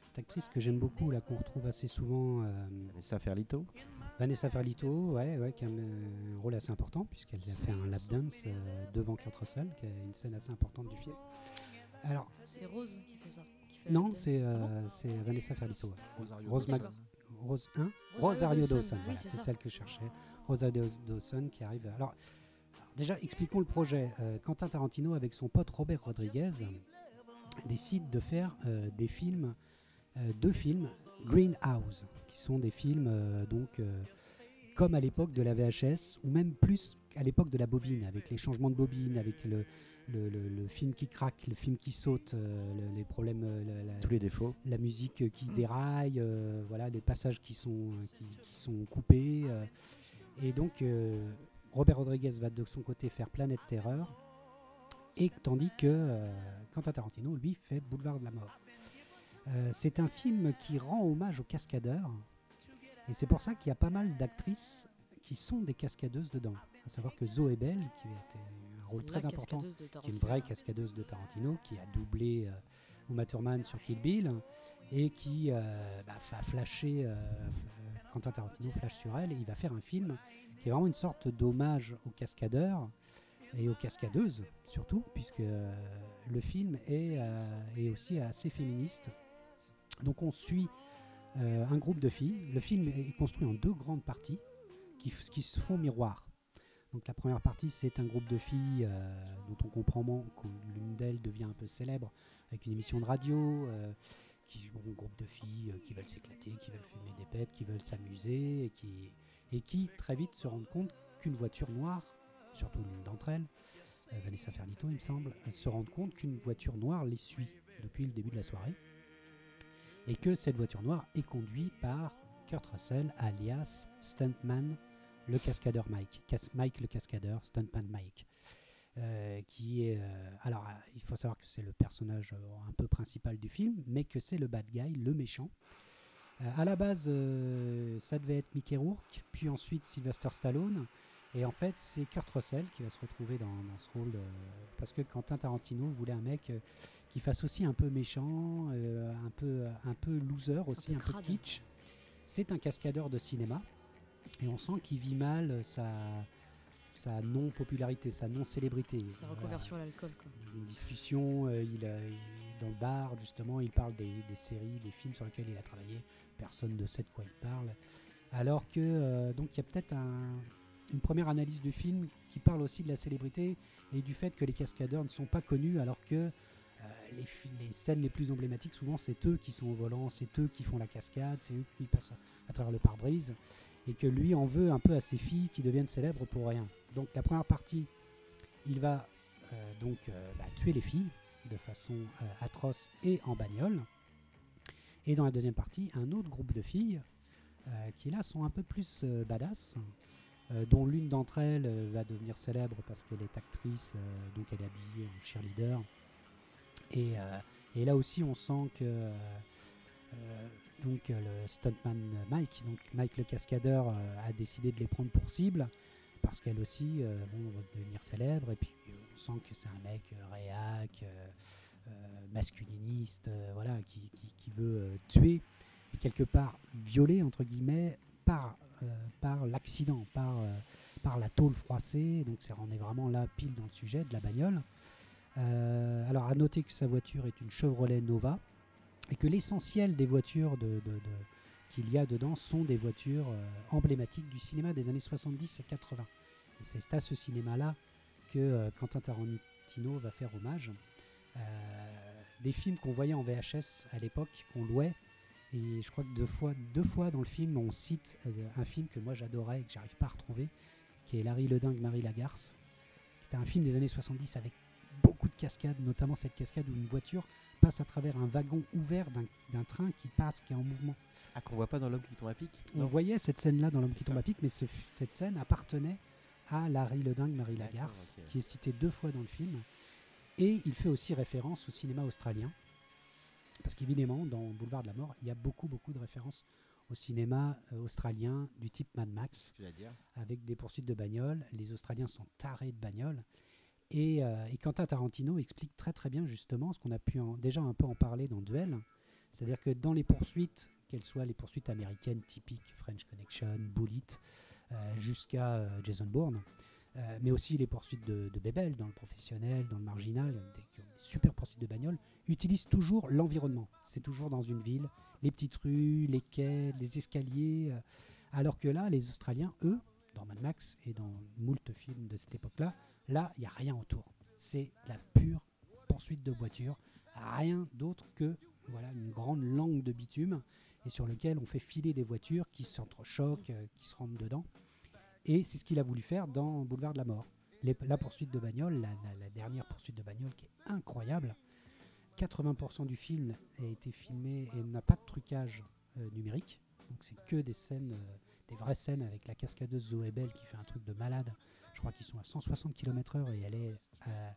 cette actrice que j'aime beaucoup là qu'on retrouve assez souvent, euh, Vanessa Ferlito. Vanessa Ferlito, ouais, ouais, qui a un, un rôle assez important puisqu'elle a fait un lap dance euh, devant Kurt Russell, qui est une scène assez importante du film. Alors, C'est Rose qui fait ça. qui fait non, c'est dance. Ah euh, c'est Vanessa Ferlito. ouais. Rosario Rose Rose, hein? Rosario Rosario Dawson, oui, voilà, c'est celle que je cherchais. Rosario Dawson qui arrive. Alors, alors, déjà, expliquons le projet. Euh, Quentin Tarantino, avec son pote Robert Rodriguez, décide de faire euh, des films, euh, deux films, Greenhouse, qui sont des films euh, donc euh, comme à l'époque de la VHS, ou même plus à l'époque de la bobine, avec les changements de bobine, avec le, le, le- le film qui craque, le film qui saute, euh, le- les problèmes, la- la- Tous les défauts. la musique qui déraille, euh, voilà, les passages qui sont, qui, qui sont coupés. euh. et donc, euh, Robert Rodriguez va de son côté faire Planète Terreur, et tandis que euh, Quentin Tarantino, lui, fait Boulevard de la Mort. Euh, c'est un film qui rend hommage aux cascadeurs, et c'est pour ça qu'il y a pas mal d'actrices qui sont des cascadeuses dedans. À savoir que Zoé Bell, qui a été un rôle très important qui est une vraie cascadeuse de Tarantino, qui a doublé euh, Uma Thurman sur Kill Bill et qui euh, bah, va flasher euh, Quentin Tarantino flash sur elle et il va faire un film qui est vraiment une sorte d'hommage aux cascadeurs et aux cascadeuses surtout puisque le film est, euh, est aussi assez féministe. Donc on suit euh, un groupe de filles. Le film est construit en deux grandes parties qui, se font miroir. Donc la première partie, c'est un groupe de filles euh, dont on comprend que l'une d'elles devient un peu célèbre avec une émission de radio, euh, un groupe de filles qui veulent s'éclater, qui veulent fumer des pètes, qui veulent s'amuser et qui, très vite se rendent compte qu'une voiture noire, surtout l'une d'entre elles, Vanessa Ferlito il me semble, se rendent compte qu'une voiture noire les suit depuis le début de la soirée et que cette voiture noire est conduite par Kurt Russell alias Stuntman le cascadeur Mike, Mike le cascadeur, Stuntman Mike, euh, qui est, euh, alors euh, il faut savoir que c'est le personnage un peu principal du film, mais que c'est le bad guy, le méchant. Euh, à la base, ça devait être Mickey Rourke, puis ensuite Sylvester Stallone, et en fait c'est Kurt Russell qui va se retrouver dans, dans ce rôle, euh, parce que Quentin Tarantino voulait un mec euh, qui fasse aussi un peu méchant, euh, un peu un peu loser aussi, peu un peu, kitsch. C'est un cascadeur de cinéma. Et on sent qu'il vit mal sa, sa non-popularité, sa non-célébrité. Sa reconversion à l'alcool, quoi. Une discussion, il, dans le bar, justement, il parle des, des séries, des films sur lesquels il a travaillé. Personne ne sait de quoi il parle. Alors que, donc, il y a peut-être un- une première analyse du film qui parle aussi de la célébrité et du fait que les cascadeurs ne sont pas connus, alors que euh, les, scènes les plus emblématiques, souvent, c'est eux qui sont au volant, c'est eux qui font la cascade, c'est eux qui passent à, travers le pare-brise et que lui en veut un peu à ses filles qui deviennent célèbres pour rien. Donc la première partie, il va euh, donc euh, bah, tuer les filles de façon atroce et en bagnole. Et dans la deuxième partie, un autre groupe de filles qui là sont un peu plus badass, dont l'une d'entre elles euh, va devenir célèbre parce qu'elle est actrice, euh, donc elle est habillée en cheerleader. Et, euh, là aussi, on sent que euh, euh, donc euh, le stuntman Mike, donc Mike le cascadeur, euh, a décidé de les prendre pour cible parce qu'elles aussi euh, vont devenir célèbres. Et puis euh, on sent que c'est un mec euh, réac, euh, euh, masculiniste, euh, voilà, qui, veut euh, tuer et quelque part violer entre guillemets par euh, par l'accident, par euh, par la tôle froissée. Donc c'est on est vraiment là pile dans le sujet de la bagnole. Euh, alors à noter que sa voiture est une Chevrolet Nova et que l'essentiel des voitures qu'il y a dedans sont des voitures euh, emblématiques du cinéma des années 70 et 80. Et c'est à ce cinéma-là que euh, Quentin Tarantino va faire hommage. Euh, des films qu'on voyait en VHS à l'époque, qu'on louait. Et je crois que deux fois, deux fois dans le film, on cite euh, un film que moi j'adorais et que j'arrive pas à retrouver, qui est Larry le Dingue, Marie Lagarce, qui était un film des années 70 avec beaucoup de cascades, notamment cette cascade où une voiture passe à travers un wagon ouvert d'un- train qui passe, qui est en mouvement. Ah, qu'on voit pas dans l'homme qui tombe à pic On Non? voyait cette scène-là dans L'homme qui tombe à pic, mais ce- cette scène appartenait à Larry le Dingue, Marie Lagarce, qui est cité deux fois dans le film. Et il fait aussi référence au cinéma australien. Parce qu'évidemment, dans Boulevard de la Mort, il y a beaucoup, beaucoup de références au cinéma euh, australien du type Mad Max dire avec des poursuites de bagnoles. Les Australiens sont tarés de bagnoles. Et, euh, et Quentin Tarantino explique très très bien justement ce qu'on a pu en- déjà un peu en parler dans Duel. C'est-à-dire que dans les poursuites, qu'elles soient les poursuites américaines typiques, French Connection, Bullet, euh, jusqu'à euh, Jason Bourne, euh, mais aussi les poursuites de, de Bebel dans le professionnel, dans le marginal, des, super poursuites de bagnoles, utilisent toujours l'environnement. C'est toujours dans une ville, les petites rues, les quais, les escaliers. euh, alors que là, les Australiens, eux, dans Mad Max et dans moult films de cette époque-là, là, il n'y a rien autour. C'est la pure poursuite de voiture, rien d'autre que voilà une grande langue de bitume et sur lequel on fait filer des voitures qui s'entrechoquent, euh, qui se rentrent dedans. Et c'est ce qu'il a voulu faire dans Boulevard de la Mort. Les- la poursuite de bagnole, la, la- la dernière poursuite de bagnole qui est incroyable. 80% du film a été filmé et n'a pas de trucage euh, numérique. Donc c'est que des scènes, euh, des vraies scènes avec la cascadeuse Zoé Bell qui fait un truc de malade. Je crois qu'ils sont à 160 km/h et elle est, euh,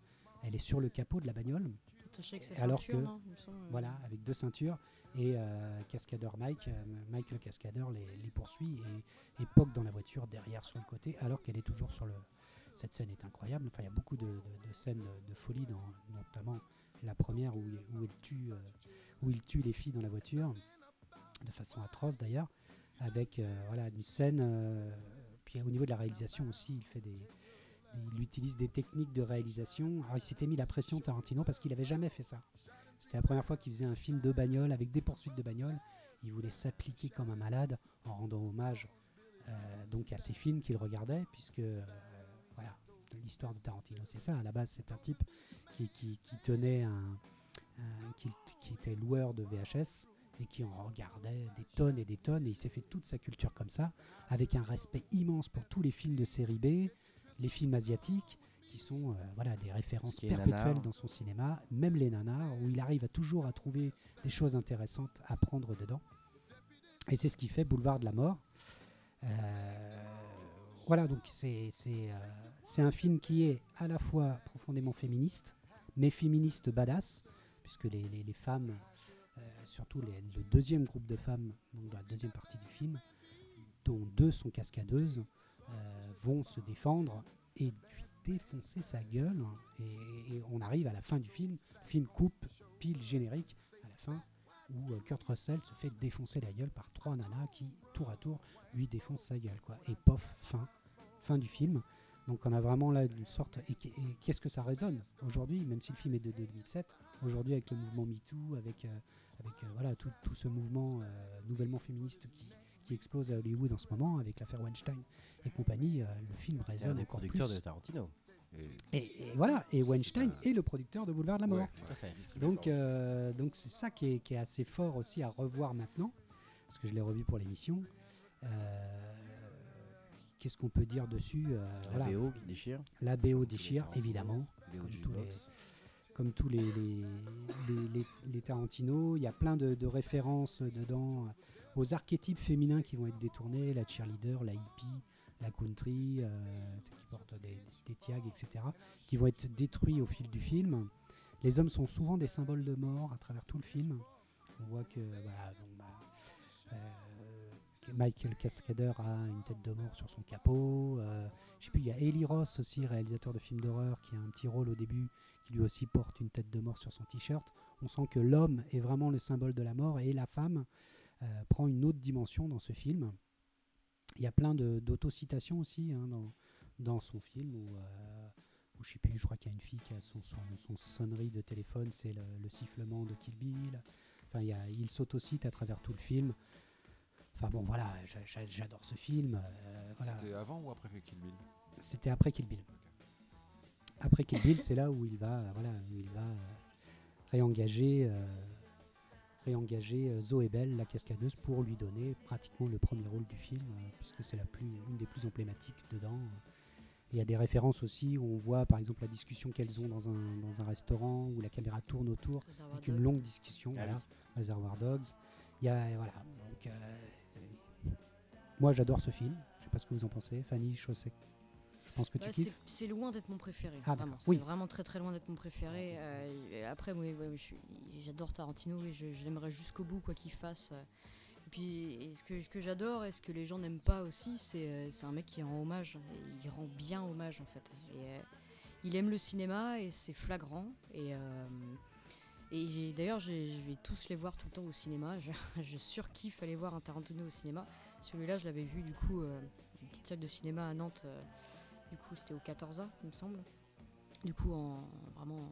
elle est sur le capot de la bagnole. Attaché avec ses Alors que- non, me semble. Voilà, avec deux ceintures. Et euh, cascadeur Mike, euh, Mike le cascadeur les, poursuit et, et poque dans la voiture derrière le côté alors qu'elle est toujours sur le. Cette scène est incroyable. Enfin, il y a beaucoup de, scènes de, folie, dans, notamment la première où, tue, euh, où il tue les filles dans la voiture, de façon atroce d'ailleurs, avec voilà, une scène. puis au niveau de la réalisation aussi, il fait des. Il utilise des techniques de réalisation. Alors, il s'était mis la pression Tarantino parce qu'il n'avait jamais fait ça. C'était la première fois qu'il faisait un film de bagnole avec des poursuites de bagnole. Il voulait s'appliquer comme un malade en rendant hommage euh, donc à ces films qu'il regardait, puisque euh, voilà, l'histoire de Tarantino, c'est ça. À la base, c'est un type qui, tenait qui était loueur de VHS et qui en regardait des tonnes et des tonnes. Et il s'est fait toute sa culture comme ça, avec un respect immense pour tous les films de série B, les films asiatiques qui sont euh, voilà, des références perpétuelles dans son cinéma, même les nanars, où il arrive à toujours à trouver des choses intéressantes à prendre dedans. Et c'est ce qui fait Boulevard de la Mort. Euh, voilà, donc c'est euh, c'est un film qui est à la fois profondément féministe, mais féministe badass, puisque les, les- les femmes, surtout les- le deuxième groupe de femmes, donc dans la deuxième partie du film, dont deux sont cascadeuses, vont se défendre et défoncer sa gueule. Et, et on arrive à la fin du film. Film coupe pile générique à la fin où euh, Kurt Russell se fait défoncer la gueule par trois nanas qui, tour à tour, lui défoncent sa gueule. Quoi. Et pof, fin, fin du film. Donc on a vraiment là une sorte... Et, qu- et qu'est-ce que ça résonne aujourd'hui, même si le film est de 2007, aujourd'hui avec le mouvement MeToo, avec, euh, avec euh, voilà, tout, tout ce mouvement nouvellement féministe qui, qui explose à Hollywood en ce moment, avec l'affaire Weinstein et compagnie, euh, le film résonne encore plus. de Tarantino. Et voilà, et Weinstein est le producteur de Boulevard de la Mort. Ouais, Tout à fait. Donc, euh, donc c'est ça qui est, qui est assez fort aussi à revoir maintenant, parce que je l'ai revu pour l'émission. Euh, Qu'est-ce qu'on peut dire dessus Euh, La voilà. BO qui déchire. La BO déchire, évidemment, BO Comme tous les- jukebox. comme tous les, les, les, les- les Tarantino. Il y a plein de, de références dedans aux archétypes féminins qui vont être détournés, la cheerleader, la hippie, la country, euh, celle qui porte des, tiags, etc., qui vont être détruits au fil du film. Les hommes sont souvent des symboles de mort à travers tout le film. On voit que, bah, euh, Michael Cascader a une tête de mort sur son capot. euh, il y a Eli Ross aussi, réalisateur de films d'horreur, qui a un petit rôle au début, qui lui aussi porte une tête de mort sur son t-shirt. On sent que l'homme est vraiment le symbole de la mort et la femme prend une autre dimension dans ce film. Il y a plein d'autocitations aussi hein, dans, dans son film où, euh, où je sais plus, je crois qu'il y a une fille qui a son, son, son sonnerie de téléphone, c'est le, le sifflement de Kill Bill. Enfin, il, y a- il s'autocite à travers tout le film. Enfin bon, voilà, j'a- j'a- j'adore ce film. euh, voilà. C'était avant ou après Kill Bill? C'était après Kill Bill. Après Kill Bill, c'est là où il va, euh, voilà, où il va euh, réengager, euh, réengager euh, Zoé Bell, la cascadeuse, pour lui donner pratiquement le premier rôle du film, euh, puisque c'est la plus, une des plus emblématiques dedans. Il y a des références aussi où on voit par exemple la discussion qu'elles ont dans un, dans un restaurant où la caméra tourne autour avec une longue discussion. Ah voilà. oui. Reservoir Dogs. Il y a, voilà. Donc, euh, moi, j'adore ce film. Je sais pas ce que vous en pensez. Fanny, je sais, tu c'est- kiffes. c'est loin d'être mon préféré. Ah, vraiment. C'est Oui. vraiment très très loin d'être mon préféré. Euh, et après, oui, suis- j'adore Tarantino et je, je l'aimerais jusqu'au bout, quoi qu'il fasse. Et puis, ce que, ce que j'adore et ce que les gens n'aiment pas aussi, c'est euh, un mec qui rend hommage. Il rend bien hommage en fait. Et, euh, il aime le cinéma et c'est flagrant. Et, euh, et d'ailleurs, je vais tous les voir tout le temps au cinéma. Je, [laughs] je surkiffe aller voir un Tarantino au cinéma. Celui-là, je l'avais vu du coup, euh, une petite salle de cinéma à Nantes. euh, du coup, c'était au 14A, il me semble. Du coup, en vraiment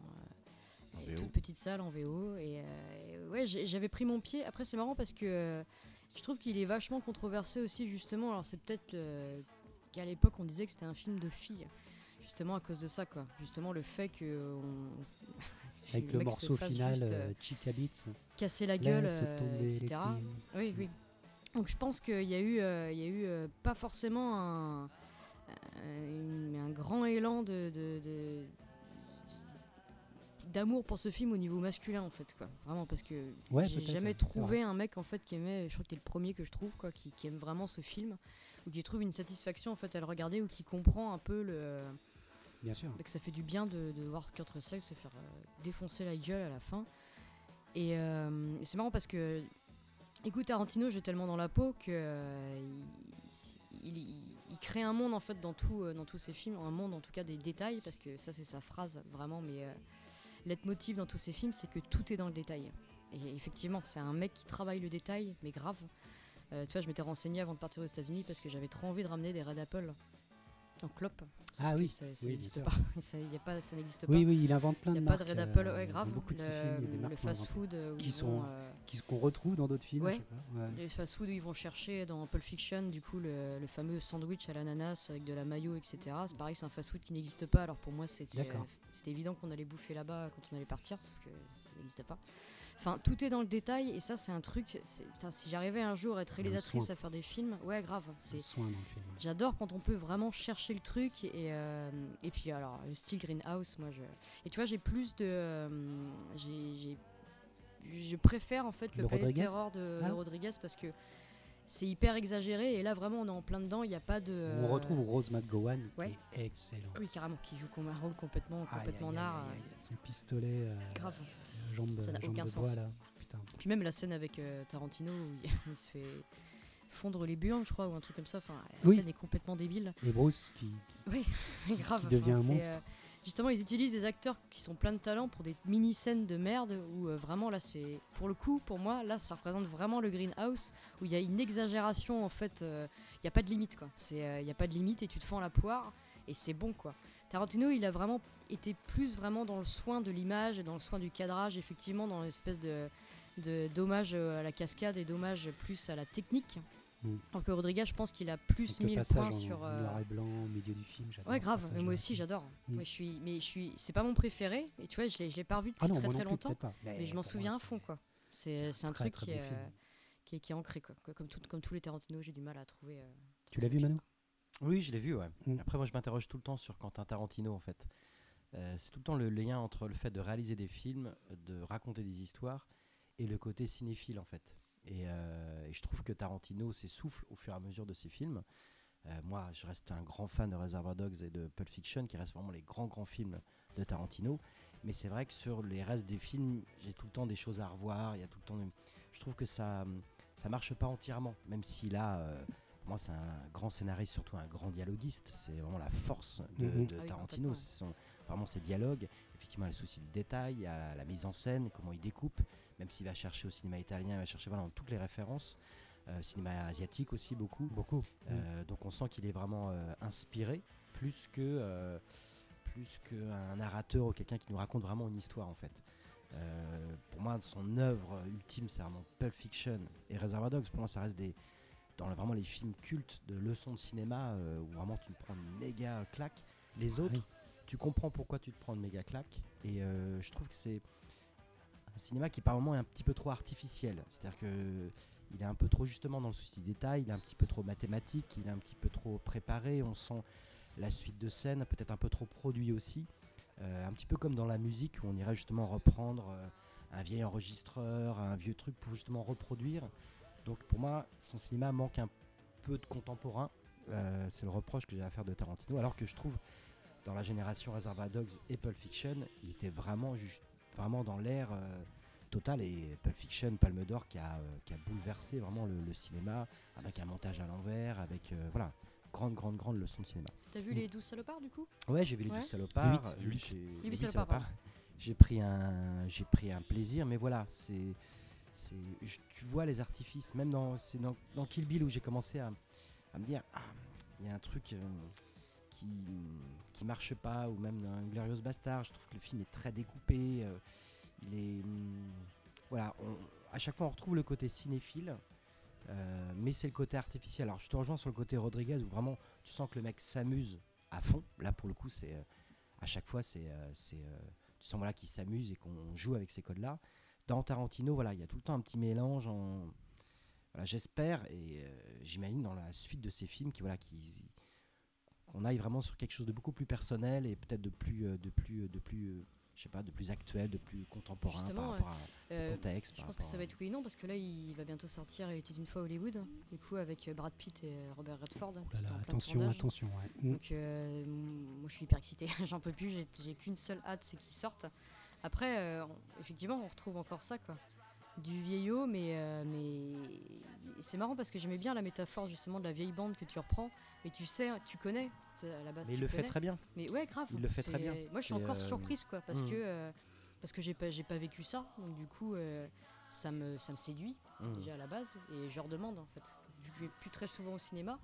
euh, En une VO. toute petite salle en VO. Et, euh, et ouais, j'avais pris mon pied. Après, c'est marrant parce que euh, je trouve qu'il est vachement controversé aussi, justement. Alors, c'est peut-être euh, qu'à l'époque, on disait que c'était un film de filles. Justement, à cause de ça, quoi. Justement, le fait que. On... [laughs] Avec le morceau final, juste, euh, euh, Chica Beats. casser la gueule, euh, etc. Oui, oui. Donc je pense qu'il y a eu, euh, il y a eu euh, pas forcément un, une- un grand élan de, de- de- d'amour pour ce film au niveau masculin en fait quoi vraiment parce que Ouais, j'ai jamais trouvé un mec en fait qui aimait je crois que t'es le premier que je trouve quoi qui, qui aime vraiment ce film ou qui trouve une satisfaction en fait à le regarder ou qui comprend un peu le Bien sûr. que ça fait du bien de, de voir Kurt Russell se faire euh, défoncer la gueule à la fin. Et, euh, et c'est marrant parce que, écoute, Tarantino, j'ai tellement dans la peau que euh, il, il- il crée un monde en fait euh, dans tous ses films, un monde en tout cas des détails, parce que ça c'est sa phrase vraiment, mais euh, leitmotiv dans tous ses films, c'est que tout est dans le détail. Et effectivement, c'est un mec qui travaille le détail, mais grave. Euh, tu vois, je m'étais renseigné avant de partir aux États-Unis parce que j'avais trop envie de ramener des Red Apple en clope. Sauf Ah oui, ça, oui, n'existe pas. [laughs] Ça, y a pas. Ça n'existe pas. Oui, oui, il invente plein Il de n'y a pas marques. de Red euh, Apple, ouais, grave. beaucoup de le, films, il marques le fast-food euh, qui sont- vont, euh, Qui- qu'on retrouve dans d'autres films. Ouais. je sais pas, ouais. les fast-food où ils vont chercher dans Pulp Fiction, du coup, le, le fameux sandwich à l'ananas avec de la mayo, etc. C'est pareil, c'est un fast-food qui n'existe pas. Alors pour moi, c'était euh, c'était évident qu'on allait bouffer là-bas quand on allait partir, sauf que ça n'existait pas. Enfin, tout est dans le détail, et ça, c'est un truc. putain, si j'arrivais un jour à être réalisatrice à faire des films, ouais, grave. C'est soin dans le film. J'adore quand on peut vraiment chercher le truc et, euh, et puis alors le style Greenhouse moi je et tu vois j'ai plus de euh, j'ai je préfère en fait le, Le Planet Terror de, de Ah. Rodriguez parce que c'est hyper exagéré et là vraiment on est en plein dedans il n'y a pas de On retrouve Rose McGowan, ouais. qui est excellent. oui carrément qui joue comme un rôle complètement complètement nard aïe, Son pistolet, euh, grave Ça n'a aucun de sens. bois là. Putain. puis même la scène avec euh, Tarantino où [laughs] il, se fait fondre les burnes je crois ou un truc comme ça enfin la Oui. scène est complètement débile Et Bruce qui, [laughs] grave. Qui devient un c'est, monstre. euh, justement, ils utilisent des acteurs qui sont pleins de talent pour des mini-scènes de merde où euh, vraiment là, c'est. Pour le coup, pour moi, là, ça représente vraiment le Greenhouse où il y a une exagération en fait. euh, Il n'y a pas de limite quoi. C'est, euh, Il n'y a pas de limite et tu te fends la poire et c'est bon quoi. Tarantino, il a vraiment été plus vraiment dans le soin de l'image et dans le soin du cadrage, effectivement, dans l'espèce de. de d'hommage euh, à la cascade et d'hommage plus à la technique. Mm. Alors que Rodriguez, je pense qu'il a plus mis le point en sur. euh, noir et blanc au milieu du film. j'adore Ouais, grave. Mais moi aussi, j'adore. Mm. Moi, je suis, mais je suis, c'est pas mon préféré. Et tu vois, je l'ai, je l'ai pas revu depuis Ah non, très très plus, longtemps. pas. Mais je m'en souviens à fond, c'est- quoi. c'est un truc très qui est, qui est, qui est ancré, quoi. Comme, tout, comme tous les Tarantino, j'ai du mal à trouver. euh, Tu l'as vu, Manu Oui, je l'ai vu, ouais. Mm. Après, moi, je m'interroge tout le temps sur Quentin Tarantino, en fait. Euh, c'est tout le temps le lien entre le fait de réaliser des films, de raconter des histoires, et le côté cinéphile, en fait. Et, euh, et je trouve que Tarantino s'essouffle au fur et à mesure de ses films. Euh, moi, je reste un grand fan de Reservoir Dogs et de Pulp Fiction, qui restent vraiment les grands, grands films de Tarantino. Mais c'est vrai que sur les restes des films, j'ai tout le temps des choses à revoir. Il y a tout le temps. des- Je trouve que ça, ça marche pas entièrement, même si là, pour moi, c'est un grand scénariste, surtout un grand dialoguiste. C'est vraiment la force de, Mhm. de Ah oui, Tarantino. complètement. Ce sont vraiment ses dialogues. Effectivement, les soucis de détail, il y a la, la mise en scène, comment il découpe. Même s'il va chercher au cinéma italien, il va chercher voilà, dans toutes les références. Euh, cinéma asiatique aussi beaucoup. Beaucoup. Euh, donc on sent qu'il est vraiment euh, inspiré plus que euh, plus qu'un narrateur ou quelqu'un qui nous raconte vraiment une histoire en fait. Euh, pour moi, son œuvre ultime, c'est vraiment Pulp Fiction et Reservoir Dogs. Pour moi, ça reste des dans vraiment les films cultes de leçons de cinéma euh, où vraiment tu te prends une méga claque. Les autres, oui. tu comprends pourquoi tu te prends une méga claque. Et euh, je trouve que c'est un cinéma qui par moments est un petit peu trop artificiel. C'est-à-dire que il est un peu trop justement dans le souci du détail, il est un petit peu trop mathématique, il est un petit peu trop préparé. On sent la suite de scène, peut-être un peu trop produit aussi. Euh, un petit peu comme dans la musique où on irait justement reprendre un vieil enregistreur, un vieux truc pour justement reproduire. Donc pour moi, son cinéma manque un peu de contemporain. Euh, c'est le reproche que j'ai à faire de Tarantino, alors que je trouve dans la génération Reservoir Dogs et Pulp Fiction, il était vraiment juste, vraiment dans l'air euh, total et Pulp Fiction, Palme d'Or qui a, euh, qui a bouleversé vraiment le, le cinéma avec un montage à l'envers, avec euh, voilà grande grande grande leçon de cinéma. T'as vu Mm. les 12 salopards du coup? Ouais, j'ai vu les Ouais. 12 salopards. Huit, j'ai- huit. j'ai- salopards, salopards. Pris un, j'ai pris un plaisir, mais voilà, c'est, tu vois les artifices, même dans, dans, Kill Bill où j'ai commencé à, me dire, ah, il y a un truc euh, qui, qui marche pas, ou même dans Glorious Bastard, je trouve que le film est très découpé, euh, il est, hum, voilà, à chaque fois on retrouve le côté cinéphile. euh, mais c'est le côté artificiel. Alors je te rejoins sur le côté Rodriguez où vraiment tu sens que le mec s'amuse à fond. Là pour le coup c'est euh, à chaque fois c'est tu sens voilà qu'il s'amuse et qu'on joue avec ces codes là. Dans Tarantino voilà il y a tout le temps un petit mélange en voilà j'espère et euh, j'imagine dans la suite de ces films qui voilà qui qu'on aille vraiment sur quelque chose de beaucoup plus personnel et peut-être de plus euh, de plus de plus euh, je sais pas de plus actuel de plus contemporain Justement, par rapport à- Euh, au contexte Je par pense que ça à- va être oui et non parce que là il va bientôt sortir Il était une fois à Hollywood, du coup avec euh, Brad Pitt et euh, Robert Redford. Oh là là, attention, tournage. attention. ouais. Mm. Donc euh, moi je suis hyper excitée, [laughs] j'en peux plus, j'ai- j'ai qu'une seule hâte, c'est qu'ils sortent. Après, euh, effectivement, on retrouve encore ça quoi. Du vieillot, mais, euh, mais c'est marrant parce que j'aimais bien la métaphore justement de la vieille bande que tu reprends, mais tu sais, tu connais à la base. mais il le fait très bien. Mais ouais, grave. Il le fait très bien. Moi, je suis encore euh, surprise, quoi, parce mm. que parce que j'ai pas j'ai pas vécu ça, donc du coup, ça me ça me séduit Mm. déjà à la base, et je redemande en fait. Vu que je vais plus très souvent au cinéma,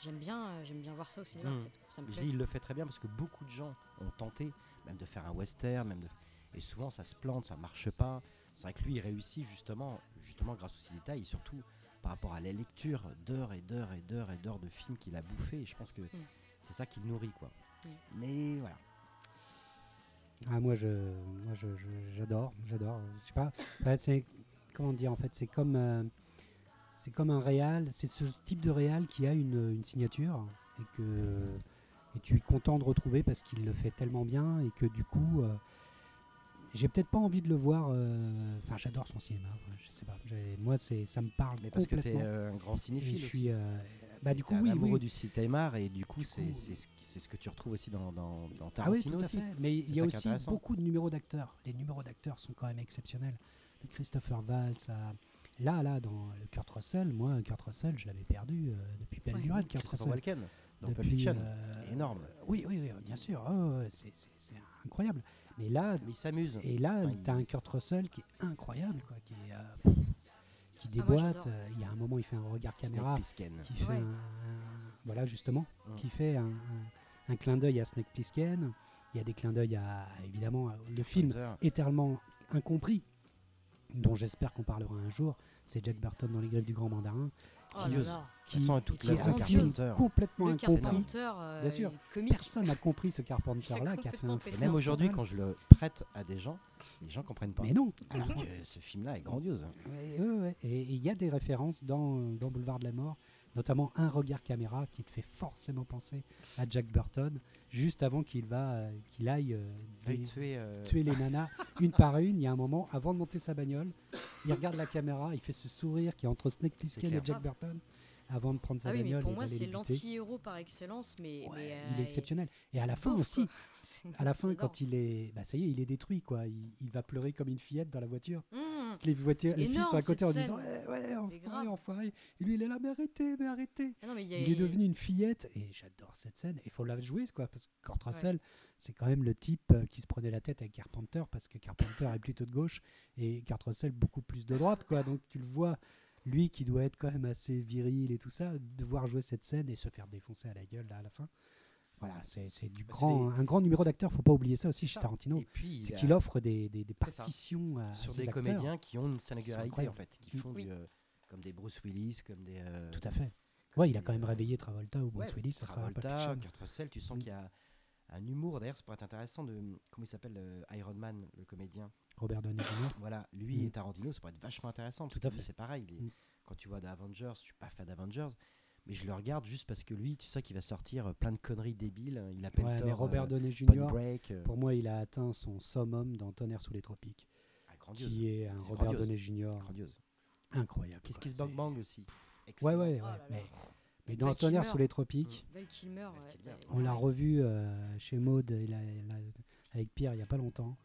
j'aime bien j'aime bien voir ça au cinéma. En fait. Ça me Je plaît. dis, il le fait très bien parce que beaucoup de gens ont tenté, même de faire un western, même de... et souvent ça se plante, ça marche pas. C'est vrai que lui, il réussit justement, justement grâce aux détails et surtout par rapport à la lecture d'heures et d'heures et d'heures et d'heures de films qu'il a bouffé. Et je pense que c'est ça qui le nourrit, quoi. Mm. Mais voilà. Ah, moi, je, moi, je, je- j'adore, j'adore. Je sais pas. en fait, c'est comment dire. En fait, c'est comme, euh, c'est comme un réal. C'est ce type de réal qui a une, une signature et que et tu es content de retrouver parce qu'il le fait tellement bien et que du coup, euh, j'ai peut-être pas envie de le voir. euh, Enfin, j'adore son cinéma. ouais, Je sais pas. Moi, c'est, ça me parle Mais parce que tu es complètement. un grand Et cinéphile je aussi. suis. euh, bah, du T'es coup, un oui, amoureux oui. du cinéma et du coup, c'est ce, que tu retrouves aussi dans, dans, dans Ah oui, Tarantino aussi. fait. Mais il y a aussi beaucoup de numéros d'acteurs. Les numéros d'acteurs sont quand même exceptionnels. Christopher à- là, là, dans le Kurt Russell, moi, Kurt Russell, je l'avais perdu euh, depuis belle Ouais. lurette, Kurt Russell. Walken dans Pulp Depuis, Fiction. euh, Énorme. Oui, oui, oui, bien sûr. Oh, c'est incroyable. Mais là, Mais il s'amuse. et là, Enfin, tu as il- un Kurt Russell qui est incroyable, quoi, qui, est, euh, qui Ah, moi, déboîte. Euh, il y a un moment, il fait un regard caméra Plissken. qui fait Ouais. un, un- voilà justement Mm. qui fait un, un- un clin d'œil à Snake Plissken il y a des clins d'œil à évidemment à- le film éternellement incompris dont j'espère qu'on parlera un jour c'est Jack Burton dans les griffes du grand mandarin Oh là Curieuse. là. qui, qui la est un film Carpenter. complètement Le incompris Carpenter, euh, Bien sûr. personne n'a compris ce Carpenter là qui a fait un film même aujourd'hui, quand je le prête à des gens, les gens comprennent pas. mais non Alors que ce film-là est grandiose. Ouais, ouais, ouais. Et il y a des références dans, dans Boulevard de la Mort notamment un regard caméra qui te fait forcément penser à Jack Burton, juste avant qu'il va, euh, qu'il aille euh, Veuille des- tuer, euh, tuer les [laughs] nanas une par une. Il y a un moment, avant de monter sa bagnole, il regarde la caméra, il fait ce sourire qui est entre Snake Plissken et. Jack Burton, avant de prendre sa Ah oui, mais bagnole pour moi, c'est l'anti-héros par excellence, mais. Ouais, mais, il est exceptionnel. Et à la fin aussi, [laughs] à la fin, quand il est, bah ça y est, il est détruit quoi. Il, il va pleurer comme une fillette dans la voiture. Mmh. Les voitures, les filles sont à côté en disant scène. ouais, enfoiré, enfoiré. Et lui, il est là, mais arrêtez, mais arrêtez. Ah non, mais il, y a- Il est devenu une fillette et j'adore cette scène. Il faut la jouer quoi, parce que Kurt Russell, c'est quand même le type euh, qui se prenait la tête avec Carpenter parce que Carpenter est plutôt de gauche et Kurt Russell beaucoup plus de droite quoi. Donc tu le vois, lui qui doit être quand même assez viril et tout ça, devoir jouer cette scène et se faire défoncer à la gueule là à la fin. Voilà, c'est c'est du grand, des- un grand numéro d'acteur. Faut pas oublier ça aussi chez ça. Tarantino. C'est a- qu'il offre des, des, partitions à, sur ses des acteurs. comédiens qui ont une singularité en fait, qui Mm. font Oui. du, euh, comme des Bruce Willis, comme des. euh, Tout à fait. Ouais, il a quand même euh, réveillé Travolta ou Bruce ouais, Willis Travolta. Kurt Russell, tu sens Mm. qu'il y a un humour. D'ailleurs, ça pourrait être intéressant de. Comment il s'appelle euh, Iron Man, le comédien? Robert Downey Jr. [coughs] Voilà, lui Mm. et Tarantino, ça pourrait être vachement intéressant. Parce Tout à que fait. c'est pareil. il est- Mm. Quand tu vois d'Avengers, je suis pas fan d'Avengers, mais je le regarde juste parce que lui, tu sais qu'il va sortir euh, plein de conneries débiles. Il appelle Ouais, mais Robert euh, Downey Jr. Break. euh, Pour moi, il a atteint son summum dans Tonnerre sous les tropiques, ah, grandiose. qui est un Robert grandiose. Downey Jr. Grandiose. incroyable. Kiss. Kiss Bang Bang aussi. Ouais, ouais, ouais. Oh là là. Mais, mais dans Val Tonnerre sous les tropiques, Val Kilmer. Val ouais, Kilmer. ouais. on l'a revu euh, chez Maud avec Pierre il y a pas longtemps.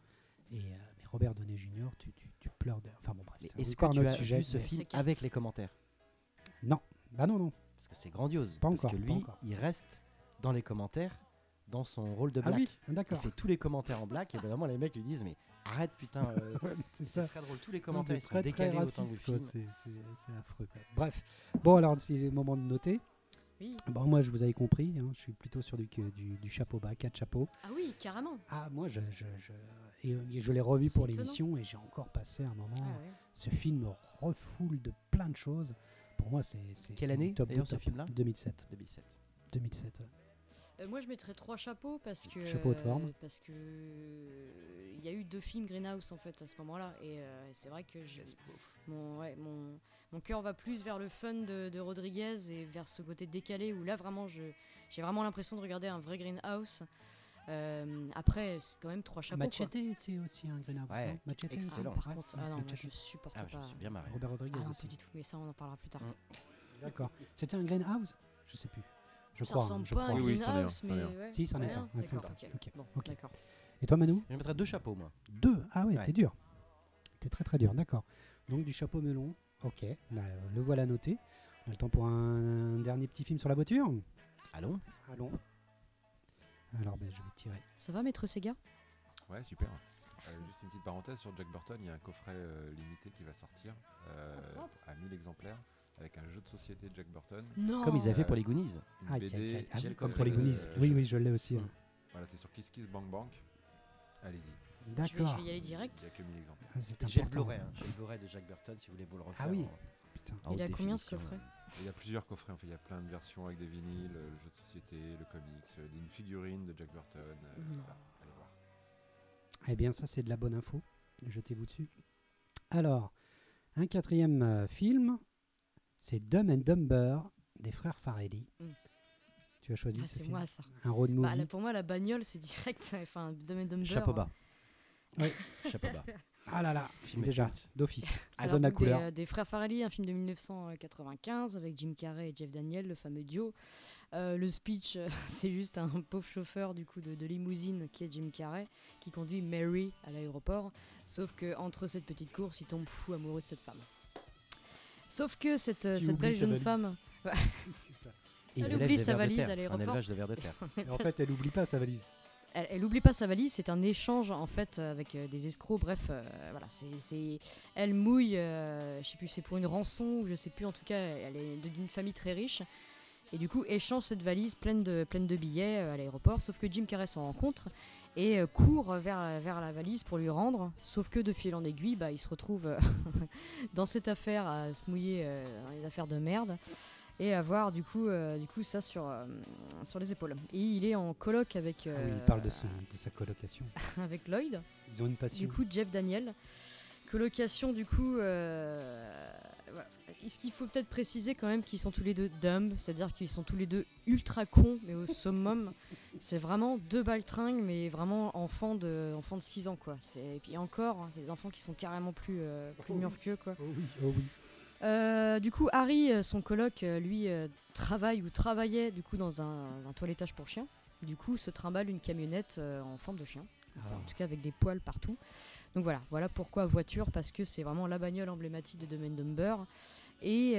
Et euh, mais Robert Downey Jr., tu, tu, tu pleures de. Enfin bon, bref, Est-ce que encore tu as sujet. vu ce film avec les commentaires? Non, bah non, non. Parce que c'est grandiose. Pas parce encore, que pas lui, encore. il reste dans les commentaires, dans son rôle de Ah black. oui, Il d'accord. fait tous les commentaires en black et vraiment les mecs lui disent mais arrête putain. [laughs] euh, c'est très drôle. Tous les Non, commentaires ils c'est sont très très décalés autant que le raciste, film. C'est- affreux. quoi. Bref, bon alors c'est le moment de noter. Oui. Bon, moi je vous avais compris, hein, je suis plutôt sur du, du, du chapeau bas, quatre chapeaux. Ah oui, carrément. Ah moi je, je, je, et, et je l'ai revu pour l'émission et j'ai encore passé un moment. Ah ouais. Ce film refoule de plein de choses. Pour moi c'est Quelle année, top d'ailleurs, ce film-là 2007. 2007. 2007. ouais. Euh, moi, je mettrais trois chapeaux parce que. Chapeau haute forme. euh, Parce que. euh, Il y a eu deux films Greenhouse en fait à ce moment-là. Et euh, c'est vrai que mon, ouais, mon, mon cœur va plus vers le fun de, de Rodriguez et vers ce côté décalé où là vraiment je- j'ai vraiment l'impression de regarder un vrai Greenhouse. Euh, après, c'est quand même trois chapeaux. Machete c'est aussi un greenhouse. Ouais, non Machete, Ah, excellent. par ouais. contre, ah non, moi, je supporte Ah, je pas. me suis bien marré. Robert Rodriguez Ah non, aussi. pas du tout, mais ça on en parlera plus tard. Mm. D'accord. C'était un greenhouse Je sais plus. Je ça crois. ressemble je pas à crois. un Oui, oui, c'en est un, Greenhouse, c'en est mais ouais. Si, c'en est Ouais, un, ouais, ok. D'accord. Et toi Manu? Je mettrais deux chapeaux moi. Deux? Ah ouais, Ouais. t'es dur. T'es très très dur, d'accord. Donc du chapeau melon, ok, bah, le voilà noté. On a le temps pour un, un dernier petit film sur la voiture? Allons. Allons. Alors ben, je vais tirer. Ça va, maître Sega Ouais, super. Euh, juste une petite parenthèse sur Jack Burton, il y a un coffret euh, limité qui va sortir euh, Ah, à 1000 exemplaires avec un jeu de société de Jack Burton, Non Comme ils avaient fait pour les Goonies. une Aïe, BD. aïe, aïe. Ah j'ai oui, le comme pour les Goonies. euh, oui, je- oui, je l'ai aussi. Hein. Voilà, c'est sur Kiss Kiss Bang Bang. Allez-y, je vais, je D'accord. vais y aller direct. il n'y a que 1000 exemplaires. Ah, C'est important. Hein. J'ai le Blu-ray de Jack Burton si vous voulez vous le refaire. Ah oui. en- Il haute a combien, ce coffret euh. Il y a plusieurs coffrets, en fait, il y a plein de versions avec des vinyles, euh, le jeu de société, le comics, euh, une figurine de Jack Burton. euh, Non. voilà, allez voir. Eh bien, ça, c'est de la bonne info. Jetez-vous dessus. Alors, un quatrième euh, film, c'est Dumb and Dumber des frères Farelli. Mm. Tu as choisi Ah, ce c'est moi ça. Un road movie. Bah, là, pour moi, la bagnole, c'est direct. [laughs] Enfin, Dumb and Dumber. Chapeau bas. Ouais. Chapeau bas. [laughs] Ah là là, Film déjà, d'office. Alors donne la des, couleur. Des, frères Farrelly, un film de 1995 avec Jim Carrey et Jeff Daniel, le fameux duo. Euh, le speech, euh, [laughs] c'est juste un pauvre chauffeur du coup de, de limousine qui est Jim Carrey qui conduit Mary à l'aéroport. Sauf que entre cette petite course, il tombe fou amoureux de cette femme. Sauf que cette, euh, cette belle jeune valise. femme, C'est ça. Et Elle oublie sa valise à l'aéroport. [laughs] en fait, elle oublie pas sa valise. Elle, elle oublie pas sa valise, c'est un échange en fait avec euh, des escrocs. Bref, euh, voilà, c'est, elle mouille, euh, je sais plus, c'est pour une rançon ou je sais plus. En tout cas, elle est d'une famille très riche et du coup échange cette valise pleine de billets euh, à l'aéroport. Sauf que Jim Carrey s'en rencontre et euh, court vers la valise pour lui rendre. Sauf que de fil en aiguille, bah, il se retrouve euh, [laughs] dans cette affaire à se mouiller euh, dans les affaires de merde. Et avoir du coup, euh, du coup ça sur, euh, sur les épaules. Et il est en coloc avec, Ah oui, euh, il parle de, son- de sa colocation. [laughs] avec Lloyd, Ils ont une passion. du coup Jeff Daniel. Colocation du coup voilà. Ce qu'il faut peut-être préciser quand même qu'ils sont tous les deux dumb, c'est-à-dire qu'ils sont tous les deux ultra cons, mais au [laughs] summum. C'est vraiment deux baltringues, mais vraiment enfants de, enfants de 6 ans, quoi. Et puis encore, hein, les enfants qui sont carrément plus, plus Oh mûrs oui. qu'eux, quoi. Oh oui, oh oui. Euh, du coup, Harry, euh, son coloc, euh, lui, euh, travaille ou travaillait du coup dans un, un toilettage pour chiens. Du coup, se trimballe une camionnette euh, en forme de chien. Enfin, Ah. en tout cas, avec des poils partout. Donc voilà, voilà pourquoi voiture, parce que c'est vraiment la bagnole emblématique de Domaine Dumber. Et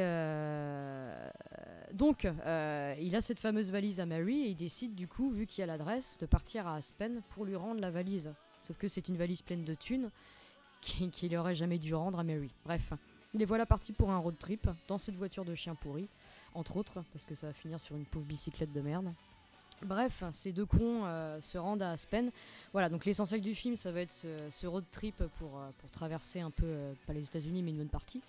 donc, il a cette fameuse valise à Mary et il décide du coup, vu qu'il y a l'adresse, de partir à Aspen pour lui rendre la valise. Sauf que c'est une valise pleine de thunes [laughs] qui- qu'il aurait jamais dû rendre à Mary. Bref, les voilà partis pour un road trip dans cette voiture de chien pourri, entre autres, parce que ça va finir sur une pauvre bicyclette de merde. Bref, ces deux cons euh, se rendent à Aspen. Voilà, donc l'essentiel du film, ça va être ce, ce road trip pour, euh, pour traverser un peu, euh, pas les États-Unis, mais une bonne partie.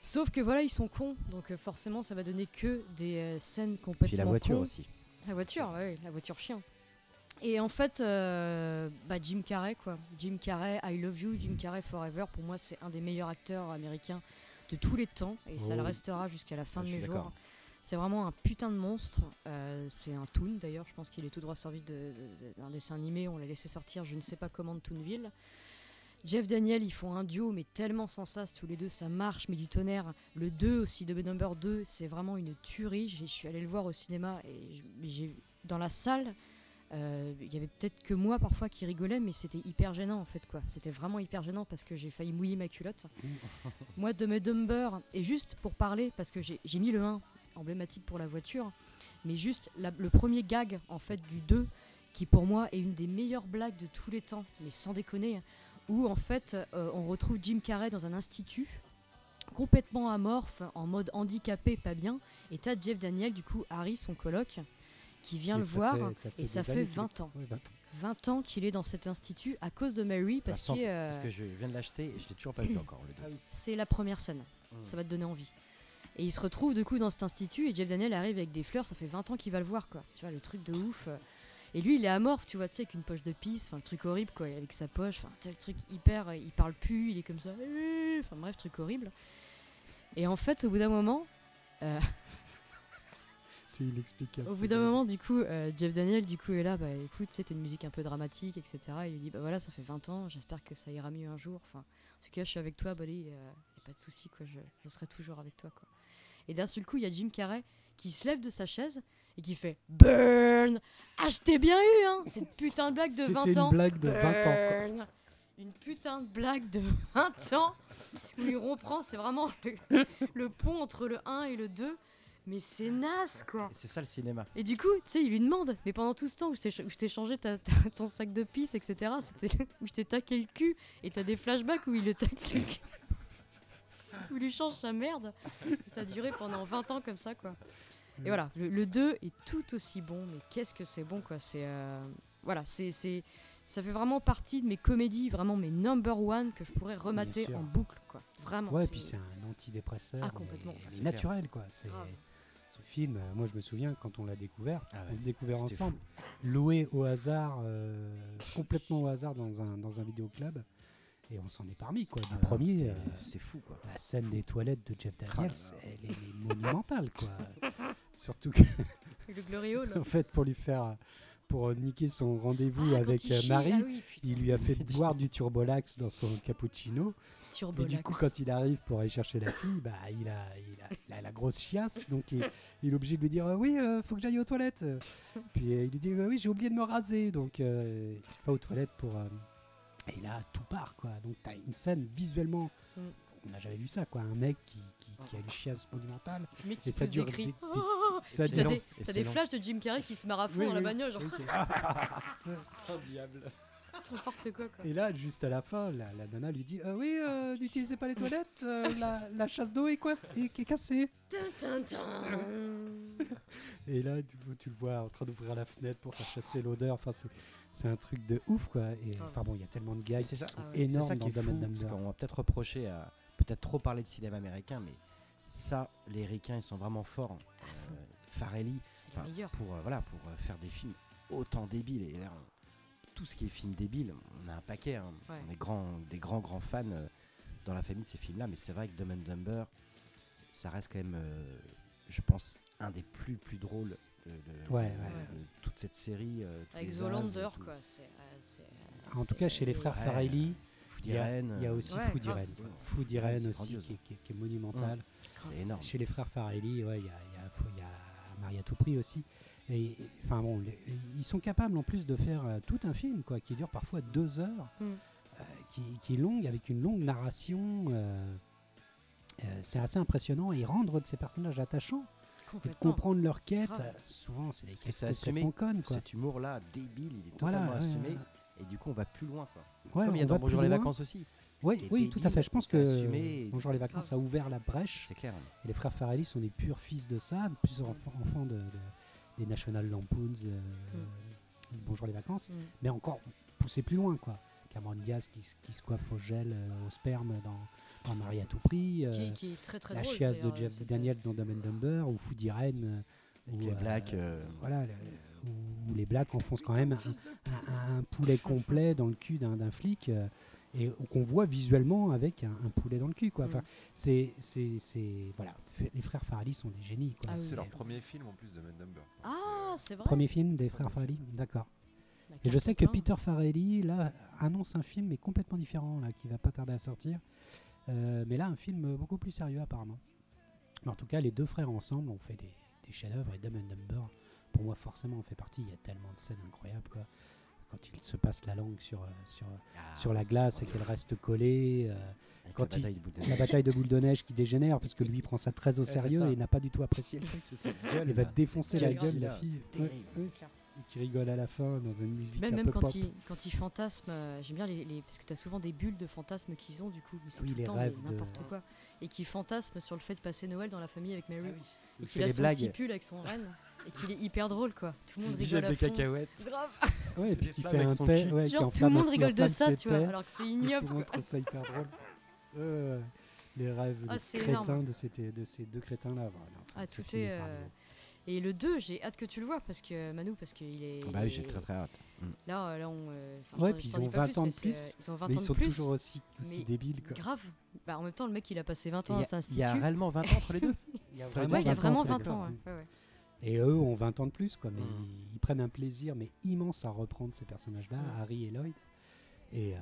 Sauf que voilà, ils sont cons, donc forcément, ça va donner que des euh, scènes complètement Puis la voiture cons. aussi. La voiture, ouais, la voiture chien. Et en fait, euh, bah, Jim Carrey, quoi. Jim Carrey, I Love You, Jim Carrey Forever, pour moi, c'est un des meilleurs acteurs américains de tous les temps, et ça Oh le oui. restera jusqu'à la fin Ah, de mes jours. C'est vraiment un putain de monstre. Euh, c'est un Toon d'ailleurs, je pense qu'il est tout droit sorti de- de- d'un dessin animé. On l'a laissé sortir, je ne sais pas comment, de Toonville. Jeff Daniel, ils font un duo, mais tellement sans sas, tous les deux, ça marche, mais du tonnerre. Le 2 aussi, The Number 2, c'est vraiment une tuerie. Je suis allé le voir au cinéma et j'ai dans la salle, il y avait peut-être que moi parfois qui rigolais, mais c'était hyper gênant en fait quoi. C'était vraiment hyper gênant parce que j'ai failli mouiller ma culotte. moi, de mes Dumber, et juste pour parler, parce que j'ai mis le 1 emblématique pour la voiture, mais juste la- le premier gag en fait du 2 qui pour moi est une des meilleures blagues de tous les temps, mais sans déconner, où en fait euh, on retrouve Jim Carrey dans un institut complètement amorphe, en mode handicapé, pas bien, et t'as Jeff Daniel, du coup Harry, son coloc, qui vient Et le voir, fait- et ça fait années qu'il- 20 ans. Ouais, 20 20 ans qu'il est dans cet institut à cause de Mary, parce que euh, Parce que je viens de l'acheter et je l'ai toujours pas vu [clears throat] encore. Le deux. c'est la première scène. Mm. Ça va te donner envie. Et il se retrouve du coup dans cet institut et Jeff Daniel arrive avec des fleurs, ça fait 20 ans qu'il va le voir quoi. Tu vois, le truc de ouf. Et lui il est amorphe, tu vois, tu sais, avec une poche de pisse, enfin le truc horrible quoi, avec sa poche, enfin tel truc hyper, euh, il parle plus, il est comme ça, enfin bref, truc horrible. Et en fait, au bout d'un moment, euh, [laughs] C'est inexplicable. au bout d'un moment, du coup, euh, Jeff Daniel, du coup, est là, bah écoute, t'as une musique un peu dramatique, etc. Il lui dit, bah voilà, ça fait 20 ans, j'espère que ça ira mieux un jour. Enfin, en tout cas, je suis avec toi, buddy, euh, y a pas de souci, quoi, je, je serai toujours avec toi, quoi. Et d'un seul coup, il y a Jim Carrey qui se lève de sa chaise et qui fait Burn Ah, je t'ai bien eu, hein Cette putain de blague de C'était 20 une ans. blague de 20 ans. quoi. Burn. Une putain de blague de 20 ans où il reprend, c'est vraiment le, le pont entre le 1 et le 2. Mais c'est naze, quoi. Et C'est ça le cinéma. Et du coup, tu sais, il lui demande, mais pendant tout ce temps où je t'ai changé ta- ta- ton sac de pisse, etc., c'était [laughs] où je t'ai taqué le cul, et t'as des flashbacks où il le taque le cul. [laughs] où il lui change sa merde. Ça a duré pendant 20 ans comme ça, quoi. Et voilà, le, le 2 est tout aussi bon, mais qu'est-ce que c'est bon, quoi. C'est. euh, Voilà, c'est. Ça fait vraiment partie de mes comédies, vraiment mes number one que je pourrais remater en boucle, quoi. Vraiment. Ouais, puis c'est un antidépresseur. Ah, complètement. C'est naturel, quoi. C'est. Ce film. euh, moi, je me souviens quand on l'a découvert. Ah ouais, on l'a découvert ensemble, loué au hasard, euh, complètement au hasard dans un dans un vidéoclub. Et on s'en est parmi, quoi. Du Ah premier, c'était- euh, C'est fou quoi. la scène fou. des toilettes de Jeff Ah Daniels, elle est monumentale, quoi. [laughs] Surtout que, le Glorio, là. [laughs] en fait, pour lui faire, pour niquer son rendez-vous Ah, avec il chie, Marie, ah oui, il lui a fait [laughs] boire du turbolax dans son cappuccino. Et du coup, quand il arrive pour aller chercher la fille, bah, il, a, il, a, il a la grosse chiasse. Donc, il, il est obligé de lui dire euh, Oui, euh, faut que j'aille aux toilettes. Puis euh, il lui dit euh, Oui, j'ai oublié de me raser. Donc, euh, il va aux toilettes pour. euh, et là, tout part, quoi. Donc, tu as une scène visuellement. Mm. On n'a jamais vu ça, quoi. Un mec qui, qui, qui a une chiasse monumentale. Le mec qui Et ça pousse dure des cris. des- des- Oh ça T'as dure- des, t'as flashs de Jim Carrey qui se marre à fond Oui, dans la bagnole, genre Ok. [laughs] Oh diable. [laughs] n'importe quoi quoi. Et là, juste à la fin, la, la nana lui dit euh, Oui, euh, n'utilisez pas les toilettes, euh, la, la chasse d'eau est, est, est cassée. Et là, tu, tu le vois en train d'ouvrir la fenêtre pour faire chasser l'odeur. Enfin, c'est, un truc de ouf, quoi. Et Grave. enfin bon, il y a tellement de c'est qui ça. sont Ah ouais. Énormes ça dans est Dumber. qu'on va peut-être reprocher à peut-être trop parler de cinéma américain, mais ça, les ricains, ils sont vraiment forts. Euh, Farelli, C'est enfin, le meilleur. pour euh, voilà, pour faire des films autant débiles et là, on- tout ce qui est film débile, on a un paquet. hein. Ouais. On est grands, des grands grands fans. euh, dans la famille de ces films-là, mais c'est vrai que Dumb and Dumber, ça reste quand même, euh, je pense, un des plus plus drôles de, de- Ouais, de- ouais. de toute cette série. euh, Avec Zolander, tout- quoi. c'est, euh, c'est, euh, En tout cas, chez les frères Ouais. Farelli, Food il y a, Irene, il y a aussi Ouais, Food. Irene. Ouais. Food Ouais, Irene aussi, qui, est- qui est- qui est monumental. C'est énorme. Chez les frères Farelli, ouais, il y, a, il y, a, faut- il y a Maria Toupri aussi. Et, enfin bon, les- ils sont capables en plus de faire euh, tout un film quoi, qui dure parfois deux heures, Mm. euh, qui, qui est longue, avec une longue narration. euh, euh, c'est assez impressionnant et rendre de ces personnages attachants et de comprendre leur quête. Souvent, c'est des quêtes assumé. connes. Quoi. Cet humour-là, débile, il est Voilà, totalement ouais, assumé. ouais, Et du coup, on va plus loin. Quoi. ouais, Comme il y a on dans Bonjour les vacances aussi. Oui, oui, tout à fait. Je pense que assumé Bonjour les vacances a ouvert la brèche. C'est clair. Et les frères Farelli sont des purs fils de ça, plusieurs enfants, enfants de, de- des National Lampoons, euh, Bonjour les vacances, Mm. mais encore poussé plus loin, quoi. Cameron Diaz qui, se- qui se coiffe au gel, euh, au sperme dans, dans Marie à tout prix, euh, Qui, qui est très très la drôle. chiasse de Jeff Daniels dans Dumb and Dumber, ou Food Irene, ou, les blacks. euh, voilà, où, où les blacks enfoncent quand même un, un- un poulet [laughs] complet dans le cul d'un d'un flic. Et qu'on voit visuellement avec un, un poulet dans le cul, quoi. Enfin, Mm. c'est, c'est, c'est- voilà, les frères Farley sont des génies. Ah oui. C'est leur premier film en plus de Mad Number. Ah, c'est vrai. Premier film des frères Farley, d'accord. La Et je sais que. Peter Farrelly, là, annonce un film, mais complètement différent, là, qui va pas tarder à sortir. Euh, mais là, un film beaucoup plus sérieux, apparemment. Mais en tout cas, les deux frères ensemble ont fait des, des chefs-d'œuvre, et Dumb and Dumber, pour moi, forcément, en fait partie. Il y a tellement de scènes incroyables, quoi. Quand il se passe la langue sur, euh, sur, ah, sur la glace et qu'elle reste collée. euh, quand la il- bataille de boule de la neige. bataille de boule de neige qui dégénère, parce que lui prend ça très au Ouais, sérieux ça. et n'a pas du tout apprécié le truc. [laughs] Il va défoncer la gueule gueule, la fille. c'est Ouais, terrible. ouais. Et qui rigole à la fin dans une musique Même, un même peu quand, pop. il, quand il fantasme, euh, j'aime bien les, les- parce que tu as souvent des bulles de fantasmes qu'ils ont du coup, mais c'est Oui, tout les le temps de- n'importe quoi. Et qui fantasme sur le fait de passer Noël dans la famille avec Mary. Il Et fait qu'il a son petit pull avec son renne et qu'il est hyper drôle quoi. Tout le monde rigole jette à des cacahuètes. Grave. Ouais, et puis qui fait avec un son paix. Ouais, Genre tout le monde rigole de ça, tu vois, alors que c'est ignoble Tout le monde trouve ça hyper drôle. [laughs] Euh, les rêves Ah, de crétins de ces, de ces deux crétins-là. voilà. Enfin, Ah, tout est, euh, Et le 2, j'ai hâte que tu le vois parce que Manu, parce qu'il est. Bah oui, il j'ai est- très très hâte. Là, euh, là, on. euh, Ouais, puis ils ont pas 20 ans de plus, Ils ont 20 Mais ans ils de sont plus. toujours aussi, aussi mais débiles. Quoi. Grave. Bah, en même temps, le mec, il a passé 20 Il ans à cet il y a institut. réellement 20 ans entre les deux. [laughs] Il y a Ouais, il y a vraiment 20 ans. ouais. Et eux ont 20 ans de plus, quoi. Mais Mhm. ils, ils prennent un plaisir, mais immense à reprendre ces personnages-là, Mhm. Harry et Lloyd. Et euh,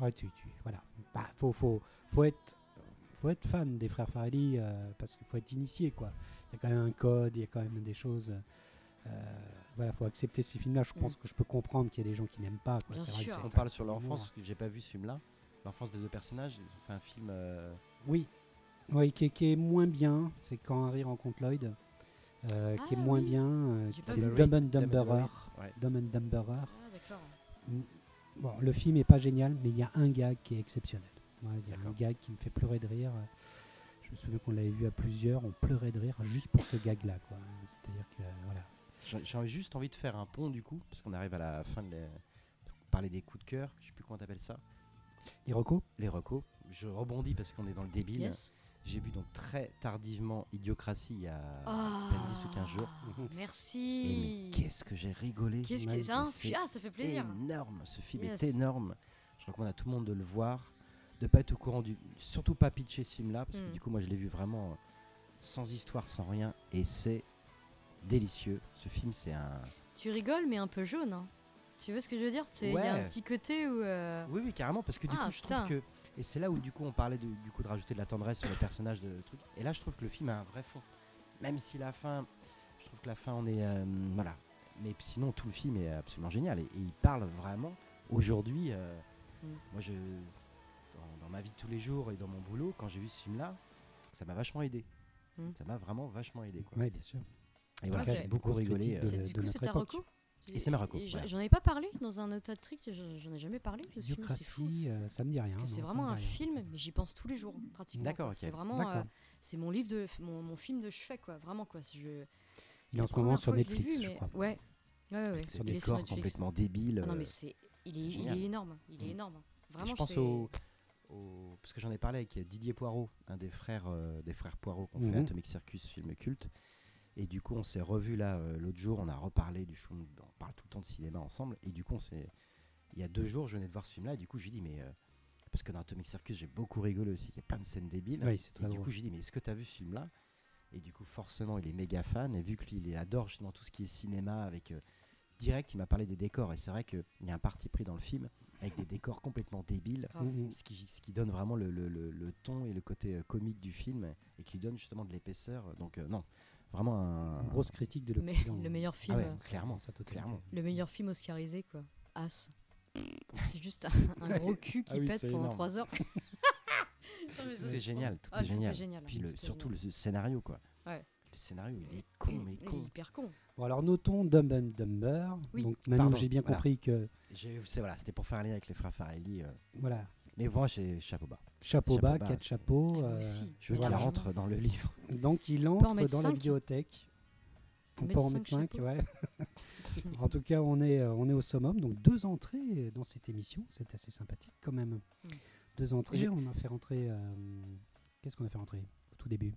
ouais, tu, tu, voilà. Bah, faut, faut, faut être, faut être fan des frères Farrelly euh, parce qu'il faut être initié, quoi. Il y a quand même un code, il y a quand même des choses. Euh, voilà, faut accepter ces films-là. Je pense que je peux comprendre qu'il y a des gens qui n'aiment pas. Quoi. Bien C'est vrai que sûr. c'est On parle sur l'enfance, parce que j'ai pas vu ce film-là. L'enfance des deux personnages, ils ont fait un film. euh, Oui, oui qui, est- qui est moins bien. C'est quand Harry rencontre Lloyd, euh, qui est Ah moins oui. bien. euh, qui est. Dumb and Dumb and Dumberer. Ouais. Dumb and Dumberer. Ah, d'accord. Bon, le film est pas génial, mais il y a un gag qui est exceptionnel. Ouais, Il y a un gag qui me fait pleurer de rire. Je me souviens qu'on l'avait vu à plusieurs, on pleurait de rire juste pour ce gag-là. quoi. C'est-à-dire que voilà. J'ai j'ai juste envie de faire un pont du coup, parce qu'on arrive à la fin de la... parler des coups de cœur, je sais plus comment t'appelles ça, Les recos? Les recos. Je rebondis parce qu'on est dans le débile. Yes. J'ai vu donc très tardivement Idiocratie il y a Ah, à peine 10 ou 15 jours. Et Merci. qu'est-ce que j'ai rigolé Qu'est-ce que c'est c'est Ah, ça fait plaisir. énorme, ce film Yes. est énorme. Je recommande à tout le monde de le voir, de pas être au courant du, surtout pas pitcher ce film-là, parce Mm. que du coup moi je l'ai vu vraiment euh, sans histoire, sans rien, et c'est délicieux. Ce film c'est un, Tu rigoles, mais un peu jaune. hein. Tu vois ce que je veux dire? Il y a un petit côté où. euh, oui oui carrément, parce que du Ah, coup je putain. trouve que, et c'est là où du coup on parlait de, du coup de rajouter de la tendresse sur les personnages de trucs, et là je trouve que le film a un vrai fond, même si la fin, je trouve que la fin on est, euh, voilà, mais sinon tout le film est absolument génial, et, et il parle vraiment aujourd'hui. euh, Mm. Moi, je, dans, dans ma vie de tous les jours et dans mon boulot, quand j'ai vu ce film-là, ça m'a vachement aidé. Mm. Ça m'a vraiment vachement aidé. Quoi. Oui, bien sûr. Et voilà, Ouais, j'ai c'est- beaucoup rigolé. euh, de- c'est- du coup, notre époque. Et c'est ma reco, Et j'en- voilà. Avais pas parlé dans un autre trick, j'en ai jamais parlé de ce. Idiocratie, euh, ça me dit rien. C'est vraiment me un rien. film, mais j'y pense tous les jours pratiquement. D'accord, quoi. ok. C'est vraiment, euh, c'est mon livre de, mon, mon film de chevet quoi, vraiment quoi. Je, Il est en ce moment sur Netflix, vu, je mais- crois. Ouais, ouais, ouais. ces il est sur complètement débiles. Ah non mais euh, c'est, il est, il est énorme, il est Mm. énorme. Vraiment, je pense au, au- Parce que j'en ai parlé avec Didier Poirot, un des frères, euh, des frères Poirot qu'on Mhm. fait Atomic Circus, film culte. Et du coup, on s'est revu là euh, l'autre jour, on a reparlé du show, on parle tout le temps de cinéma ensemble. Et du coup, on s'est- il y a deux jours, je venais de voir ce film-là, et du coup, je lui dis, mais. euh, Parce que dans Atomic Circus, j'ai beaucoup rigolé aussi. Il y a plein de scènes débiles. Oui, c'est Et du drôle. coup, j'ai dit, mais est-ce que tu as vu ce film-là? Et du coup, forcément, il est méga fan. Et vu que lui, il adore justement tout ce qui est cinéma, avec euh, direct, il m'a parlé des décors. Et c'est vrai qu'il y a un parti pris dans le film, avec des décors complètement débiles. Grave. Mm, mm. Ce qui, ce qui donne vraiment le, le- le- le ton et le côté euh, comique du film et qui lui donne justement de l'épaisseur. Donc, euh, non, vraiment un. Une grosse critique de l'Occident. le meilleur film, Ah ouais, euh, clairement, totalité. clairement. le meilleur film oscarisé quoi. As. [laughs] C'est juste un, un gros cul qui Ah oui, pète c'est pendant énorme. 3 heures. [laughs] [laughs] Non, mais ça, Tout est génial, tout Ah, est génial. génial. Puis le- surtout génial. le scénario, quoi. Ouais. Le scénario, il est con, mais Il est con. hyper con. Bon, alors notons Dumb and Dumber. Oui. Donc maintenant, j'ai bien voilà. compris que c'est- Voilà, c'était pour faire un lien avec les frères Farelli. euh. voilà, Mais moi, j'ai chapeau bas. chapeau Chapeau bas, bas, quatre chapeaux. Ah, euh, aussi. Je veux qu'il rentre dans le livre. Donc il en entre dans la cinq vidéothèque. On peut en cinq mettre 5, chapeaux. ouais. [laughs] en tout cas, on est, euh, on est au summum. Donc deux entrées dans cette émission, c'est assez sympathique quand même. Mm. Deux entrées, on a fait rentrer. euh, Qu'est-ce qu'on a fait rentrer au tout début?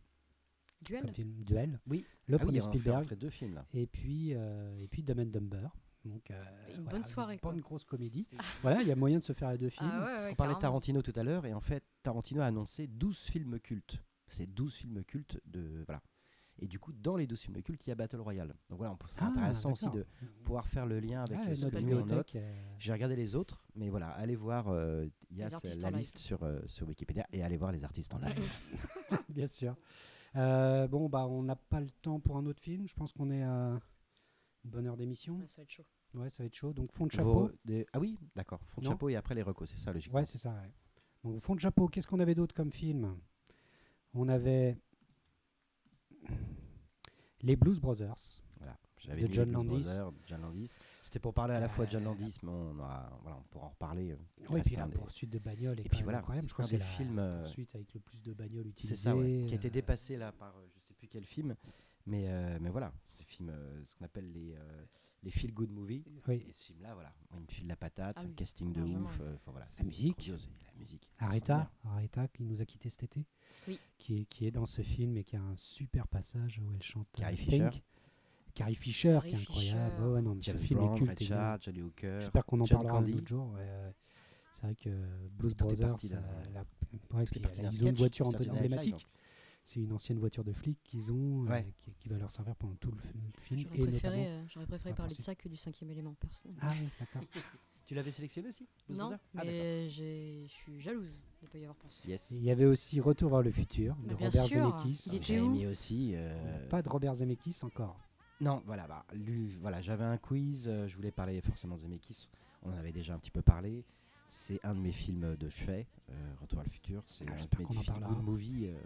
Duel. comme film Duel. Oui. Le Ah oui, premier on a fait Spielberg. deux films là. Et puis, euh, et puis Dumb and Dumber. Donc, euh, Une voilà, bonne soirée, Une quoi. bonne grosse comédie. voilà, il y a moyen de se faire à deux films. Ah ouais, Parce ouais, qu'on parlait de. Tarantino tout à l'heure, et en fait, Tarantino a annoncé 12 films cultes. C'est 12 films cultes de. Voilà. Et du coup, dans les 12 films cultes, il y a Battle Royale. Donc voilà, on c'est Ah, intéressant aussi de pouvoir faire le lien avec Ah, ce, que nous on note. euh, J'ai regardé les autres, mais voilà, allez voir, euh, il y a la liste sur, euh, sur Wikipédia et allez voir les artistes en live. [laughs] [laughs] Bien sûr. Bon, bah, on n'a pas le temps pour un autre film. Je pense qu'on est à bonne heure d'émission. Ouais, ça va être chaud. Ouais, ça va être chaud. Donc, fond de chapeau. Vos- des- Ah oui, d'accord, fond de Non. chapeau et après les recos, c'est ça logiquement. Ouais, c'est ça. ouais. Donc, fond de chapeau, qu'est-ce qu'on avait d'autre comme film? On avait Les Blues Brothers. Voilà. J'avais De John Landis. Brothers, John Landis. C'était pour parler à la fois de John Landis, mais on, aura, voilà, on pourra en reparler. euh, Oui, reste puis la poursuite de bagnole est Et puis voilà, incroyable. c'est Je crois que c'est des la films, euh, poursuite avec le plus de bagnoles C'est utilisées. ça, ouais, qui a été euh, dépassé là par euh, je sais plus quel film, mais, euh, mais voilà, ce film, euh, ce qu'on appelle les, euh, les feel good movies. Oui. Et ce film-là, voilà, il me file la patate, Ah oui, casting de largement. ouf, euh, enfin voilà, c'est musique. la musique. Areta, Areta qui nous a quittés cet été, Oui. qui, est, qui est dans ce film et qui a un super passage où elle chante Carrie. Fisher. Carrie Fisher, Carrie qui est incroyable. Fisher. Ouais, ouais, non, ce film Brown, est culte. Johnny Hooker. J'espère qu'on en John parlera un autre jour. ouais, ouais. C'est vrai que Blues Brothers, parti d'un- la- ouais, tout est puis, parti d'un ils ont une voiture emblématique. C'est une ancienne voiture de flic qu'ils ont, euh, qui, qui va leur servir pendant tout le, film. J'aurais Et préféré, notamment... euh, j'aurais préféré parler de ça que du cinquième élément, personnellement. Ah oui, d'accord. [laughs] Tu l'avais sélectionné aussi Blues non, Ah, mais je suis jalouse de ne pas y avoir pensé. Yes. Il y avait aussi Retour vers le futur de bien Robert sûr, Zemeckis. il était mis aussi. euh, Pas de Robert Zemeckis encore. Non, voilà, bah, lui, voilà, j'avais un quiz, euh, je voulais parler forcément de Zemeckis, on en avait déjà un petit peu parlé. C'est un de mes films de chevet, euh, Retour à le futur. C'est Ah, un de mes good movie, euh,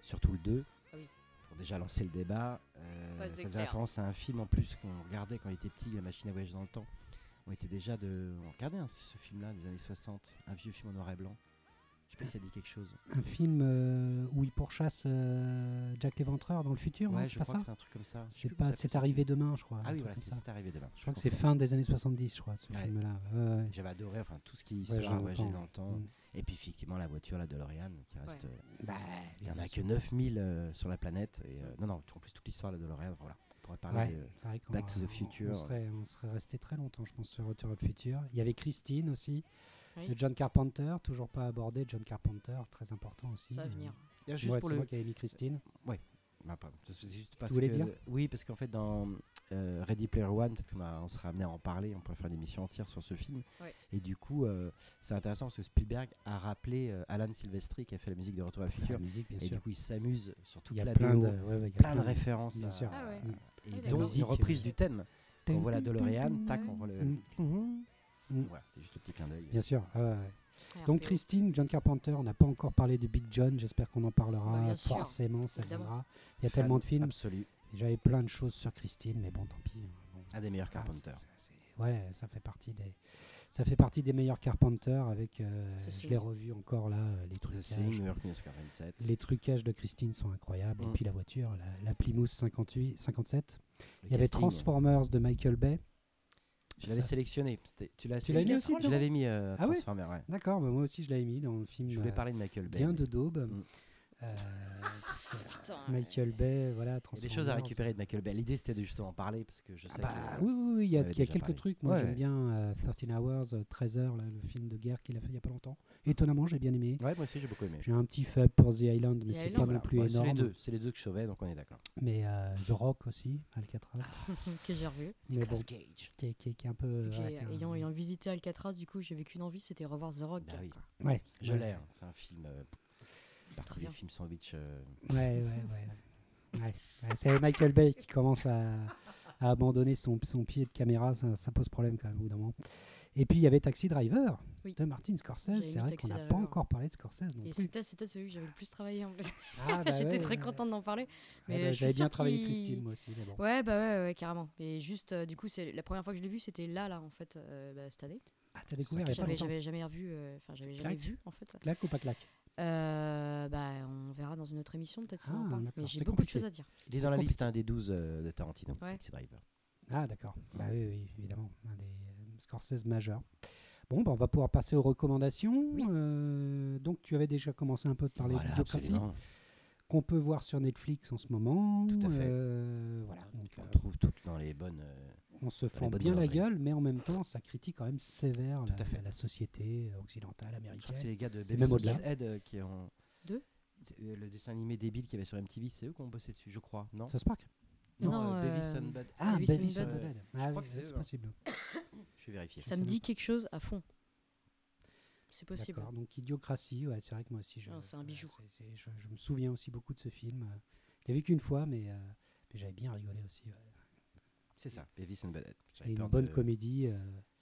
surtout le 2. Ah oui. Pour déjà lancer le débat. Euh, Ouais, ça faisait référence à un film en plus qu'on regardait quand on était petit, La machine à voyager dans le temps. On était déjà de. On regardait hein, ce film-là des années 60, un vieux film en noir et blanc. Je sais pas si ça dit quelque chose. Un film euh, où il pourchasse euh, Jack l'Éventreur dans le futur, ouais, C'est je pas crois ça que c'est un truc comme ça. Je sais C'est plus comment pas, ça c'est arrivé film. demain, je crois. Ah oui, voilà, c'est arrivé demain. Je crois que c'est fin des années 70, je crois, ce Ouais. film-là. Ouais, ouais. J'avais adoré enfin tout ce qui se entends. dans le temps. Mm. Et puis effectivement la voiture, la DeLorean, qui reste. Ouais. euh, Bah, il n'y en a que sûr. 9000 euh, sur la planète. Et, euh, non, non, en plus toute l'histoire de la DeLorean, voilà. On pourrait parler Ouais, de- Back to the Future. On serait, on serait resté très longtemps, je pense, sur Retour le futur. Il y avait Christine aussi. De John Carpenter, toujours pas abordé. John Carpenter, très important aussi. Ça va Euh, venir. Ouais, Juste pour c'est le. moi qui avais mis Christine. Bah, pardon, c'est c'est juste parce voulais que- dire? Oui, parce qu'en fait, dans euh, Ready Player One, peut-être qu'on on sera amené à en parler, on pourrait faire une émission entière sur ce film. Ouais. Et du coup, euh, c'est intéressant parce que Spielberg a rappelé euh, Alan Silvestri qui a fait la musique de Retour futur. la musique, bien Et sûr. du coup, il s'amuse sur toute Il y a la plein de, ouais, ouais, il y a plein de références. bien à- sûr. Ah ouais. Et Ah oui, donc, une reprise du thème. On voit la DeLorean, tac, on voit le. Mm. Mm. Voilà, juste le petit clin d'œil. Bien sûr. Donc Christine, John Carpenter, on n'a pas encore parlé de Big John, j'espère qu'on en parlera Bah, forcément, ça viendra. Il y a Fan tellement de films, Absolu. j'avais plein de choses sur Christine, mais bon, tant pis. hein. Bon. Un des meilleurs Ah, Carpenter. c'est- c'est- c'est- Ouais, ça fait partie des, ça fait partie des meilleurs Carpenter avec. euh, The je l'ai revu encore là, euh, les The trucages. Thing, New York 1997. Les trucages de Christine sont incroyables. Et Mm. puis la voiture, la, la Plymouth 58, 57. Le Il y avait casting, Transformers de Michael Bay. Je l'avais sélectionné. Tu l'as mis sélectionné aussi, Je l'avais mis euh, Ah ouais Transformer, ouais. D'accord, bah moi aussi je l'avais mis dans le film. Je voulais euh, parler de Michael Bay. Bien mais- de daube. Mm. Euh, parce que Putain, Michael Bay, voilà, Il y a des choses à récupérer de Michael Bay. L'idée c'était de justement en parler parce que je Ah sais bah, que. oui, oui, oui, il y a, il y quelques parlé. trucs. Moi, Ouais, j'aime ouais. bien euh, 13 Hours, euh, 13 heures, là, le film de guerre qu'il a fait il y a pas longtemps. Étonnamment, j'ai bien aimé. Ouais, moi aussi j'ai beaucoup aimé. J'ai un petit faible pour The Island, mais c'est pas voilà. non plus Ouais, c'est les énorme. deux, c'est les deux que je sauvais, donc on est d'accord. Mais euh, The Rock aussi, Alcatraz. [laughs] que j'ai revu. mais bon, Cage. qui est, qui est- qui est un peu. euh, voilà, ayant, ayant visité Alcatraz, du coup, j'ai qu'une envie, c'était revoir The Rock. Bah oui. Ouais, Je l'ai, hein. c'est un film. Partie Très des bien. films sandwich. euh, Ouais, ouais, ouais. Ouais. Ouais, c'est Michael Bay qui commence à, à abandonner son, son pied de caméra, ça, ça pose problème quand même au bout d'un moment. Et puis il y avait Taxi Driver Oui. de Martin Scorsese. C'est vrai qu'on n'a pas encore parlé de Scorsese non Et c'était c'était celui que j'avais le plus travaillé en plus. Ah, bah [laughs] J'étais ouais, très ouais. contente d'en parler. Ouais, Mais bah, je suis J'avais bien travaillé qu'il- Christine moi aussi. Bon. Ouais, bah ouais, ouais, carrément. Mais juste, euh, du coup, c'est la première fois que je l'ai vu, c'était là, là, en fait, euh, bah, cette année. Ah, t'as découvert il y a pas J'avais jamais revu, euh, enfin, j'avais jamais Claque. vu, en fait. Claque ou pas claque? Euh, bah, on verra dans une autre émission, peut-être si on en Ah, parle. d'accord, Mais j'ai beaucoup compliqué. de choses à dire. Il est C'est dans la compliqué. liste un des 12 euh, de Tarantino, Ouais. Taxi Driver. Ah d'accord. Bah oui, oui, évidemment. Un des euh, Scorsese majeurs. Bon, bah, on va pouvoir passer aux recommandations. Oui. Euh, donc tu avais déjà commencé un peu de parler Voilà, de qu'on peut voir sur Netflix en ce moment. Tout à fait. Euh, voilà, donc On euh, trouve toutes dans les bonnes. On se fend bien la gueule, mais en même temps, ça critique quand même sévère Tout la, à fait. la société occidentale, américaine. c'est les gars de au-delà. Butthead, euh, qui ont. Deux C'est, euh, Le dessin animé débile qu'il y avait sur MTV, c'est eux qui ont bossé dessus, je crois, non Ça se parque Non, non, euh, euh. Ah, Butthead. Butthead. Je Ah crois que c'est hein. possible. Je vais vérifier. Ça me dit quelque chose à fond. C'est possible. D'accord, donc Idiocratie, ouais, c'est vrai que moi aussi, je, Ah, c'est un bijou. je, je me souviens aussi beaucoup de ce film. Je l'ai vu qu'une fois, mais, euh, mais j'avais bien rigolé aussi. C'est ça, Beavis and Butthead. Et une bonne de- comédie, euh,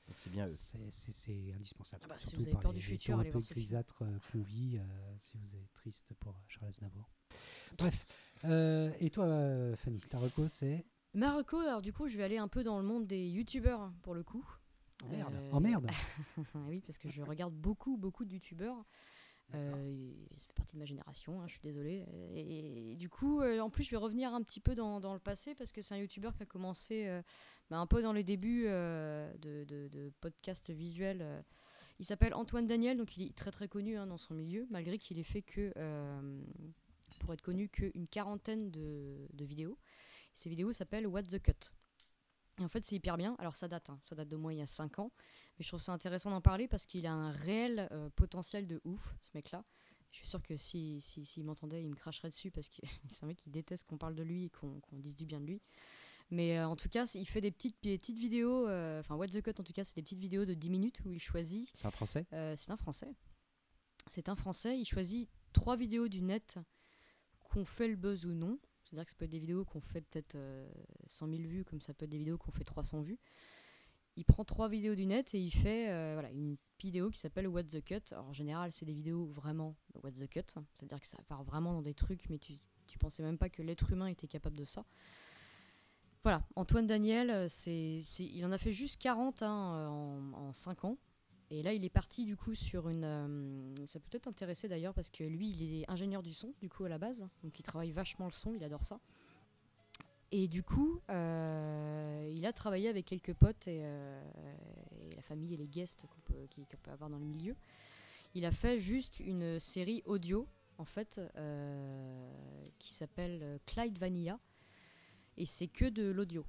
Donc c'est bien eux. c'est- c'est c'est indispensable. Ah bah, si Surtout vous avez par peur les, du futur, temps un allez peu grisâtres euh, qu'on vit, euh, si vous êtes triste pour Charles Aznavour. Bref, euh, et toi, Fanny, ta reco, c'est Marocco, alors du coup, je vais aller un peu dans le monde des youtubeurs pour le coup. Oh merde, Euh, oh merde. [laughs] oui, parce que je regarde beaucoup, beaucoup de youtubeurs. Euh, et ça fait partie de ma génération, hein, je suis désolée. Et, et du coup, euh, en plus, je vais revenir un petit peu dans, le passé parce que c'est un youtubeur qui a commencé euh, bah, un peu dans les débuts euh, de, podcasts visuels. Il s'appelle Antoine Daniel, donc il est très très connu hein, dans son milieu, malgré qu'il ait fait que, pour être connu, qu'une quarantaine de, vidéos. Ces vidéos s'appellent What the Cut. Et en fait, c'est hyper bien. Alors, ça date, hein, ça date de moi il y a 5 ans. Mais je trouve ça intéressant d'en parler parce qu'il a un réel euh, potentiel de ouf, ce mec-là. Je suis sûr que s'il si, s'il m'entendait, il me cracherait dessus parce que [laughs] c'est un mec qui déteste qu'on parle de lui et qu'on dise du bien de lui. Mais euh, en tout cas, il fait des petites, des petites vidéos, euh, enfin, What the Cut en tout cas, c'est des petites vidéos de 10 minutes où il choisit C'est un français? c'est un Français. C'est un Français. Il choisit trois vidéos du net qu'on fait le buzz ou non. C'est-à-dire que ça peut être des vidéos qu'on fait peut-être euh, 100 000 vues, comme ça peut être des vidéos qu'on fait 300 vues. Il prend trois vidéos du net et il fait euh, voilà, une vidéo qui s'appelle What the Cut. Alors, en général, c'est des vidéos vraiment What the Cut. C'est-à-dire que ça part vraiment dans des trucs, mais tu, tu pensais même pas que l'être humain était capable de ça. Voilà, Antoine Daniel, euh, il en a fait juste 40 hein, euh, en, en 5 ans. Et là, il est parti du coup sur une. ça peut peut-être intéresser d'ailleurs parce que lui, il est ingénieur du son du coup à la base, donc il travaille vachement le son, il adore ça. Et du coup, euh, il a travaillé avec quelques potes et, euh, la famille et les guests qu'on peut, avoir dans le milieu. Il a fait juste une série audio en fait euh, qui s'appelle Clyde Vanilla et c'est que de l'audio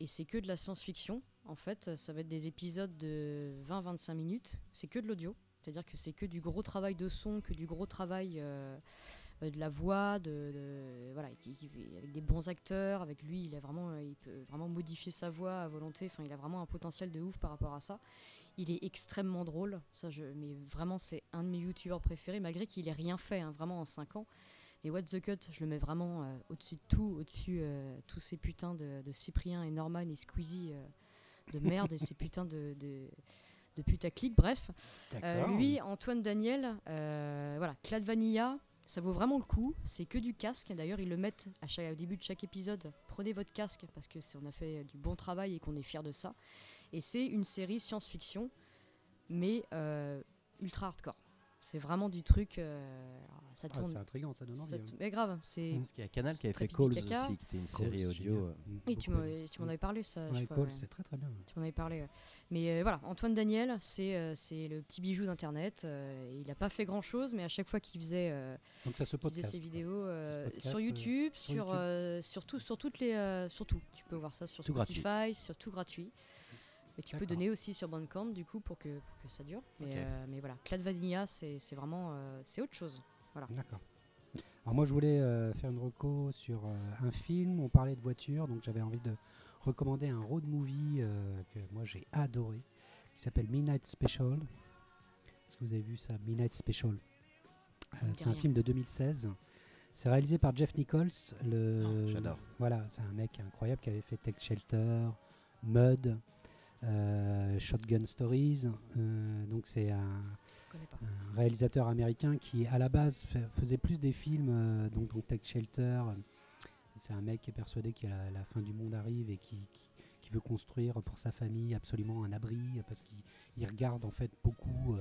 et c'est que de la science-fiction. En fait, ça va être des épisodes de 20-25 minutes. C'est que de l'audio. C'est-à-dire que c'est que du gros travail de son, que du gros travail de la voix, de, de- voilà, qui- qui- avec des bons acteurs. Avec lui, il a vraiment, euh, il peut vraiment modifier sa voix à volonté. Enfin, il a vraiment un potentiel de ouf par rapport à ça. Il est extrêmement drôle. Ça, je, mais vraiment, c'est un de mes youtubeurs préférés, malgré qu'il ait rien fait, hein, vraiment en 5 ans. Mais What the Cut, je le mets vraiment euh, au-dessus de tout, au-dessus euh, tous ces putains de, de Cyprien et Norman et Squeezie euh, de merde et ces putains de, de, de putaclic. Bref, Euh, lui, Antoine Daniel, euh, voilà, Clad Vanilla, ça vaut vraiment le coup. C'est que du casque. D'ailleurs, ils le mettent au début de chaque épisode. Prenez votre casque parce que on a fait du bon travail et qu'on est fier de ça. Et c'est une série science-fiction, mais euh, ultra hardcore. C'est vraiment du truc. euh, ça Ah, tourne. c'est intriguant, ça donne ça envie. t- hein. mais grave, c'est. Mm. Parce qu'il y a Canal qui avait Très fait Calls aussi, qui était une Calls, série audio. génial. euh, Oui, tu m'en tu m'en avais parlé, ça. je Ouais, crois, Call, ouais. c'est très très bien. Tu m'en avais parlé. Mais euh, voilà, Antoine Daniel, c'est euh, c'est le petit bijou d'Internet. euh, il n'a pas fait grand-chose, mais à chaque fois qu'il faisait, euh, Donc ça se podcast. ses vidéos euh, podcast, sur YouTube, sur sur, YouTube. euh, sur, tout- sur toutes les, euh, sur tout. Tu peux voir ça sur Tout gratuit. Spotify, sur tout gratuit. Mais tu peux donner aussi sur Bandcamp du coup pour que, pour que ça dure. Mais, euh, mais voilà, Clad Vanilla, c'est c'est vraiment euh, c'est autre chose. D'accord. Alors moi je voulais euh, faire une reco sur euh, un film, on parlait de voiture, donc j'avais envie de recommander un road movie euh, que moi j'ai adoré, qui s'appelle Midnight Special. Est-ce que vous avez vu ça Midnight Special? Euh, C'est un film de 2016. C'est réalisé par Jeff Nichols. Le... Oh, j'adore. Voilà, c'est un mec incroyable qui avait fait Tech Shelter, Mud, euh, Shotgun Stories. euh, donc c'est un, réalisateur américain qui à la base fa- faisait plus des films euh, donc, donc Tech Shelter c'est un mec qui est persuadé que la, la fin du monde arrive et qui, qui- qui veut construire pour sa famille absolument un abri parce qu'il il regarde en fait beaucoup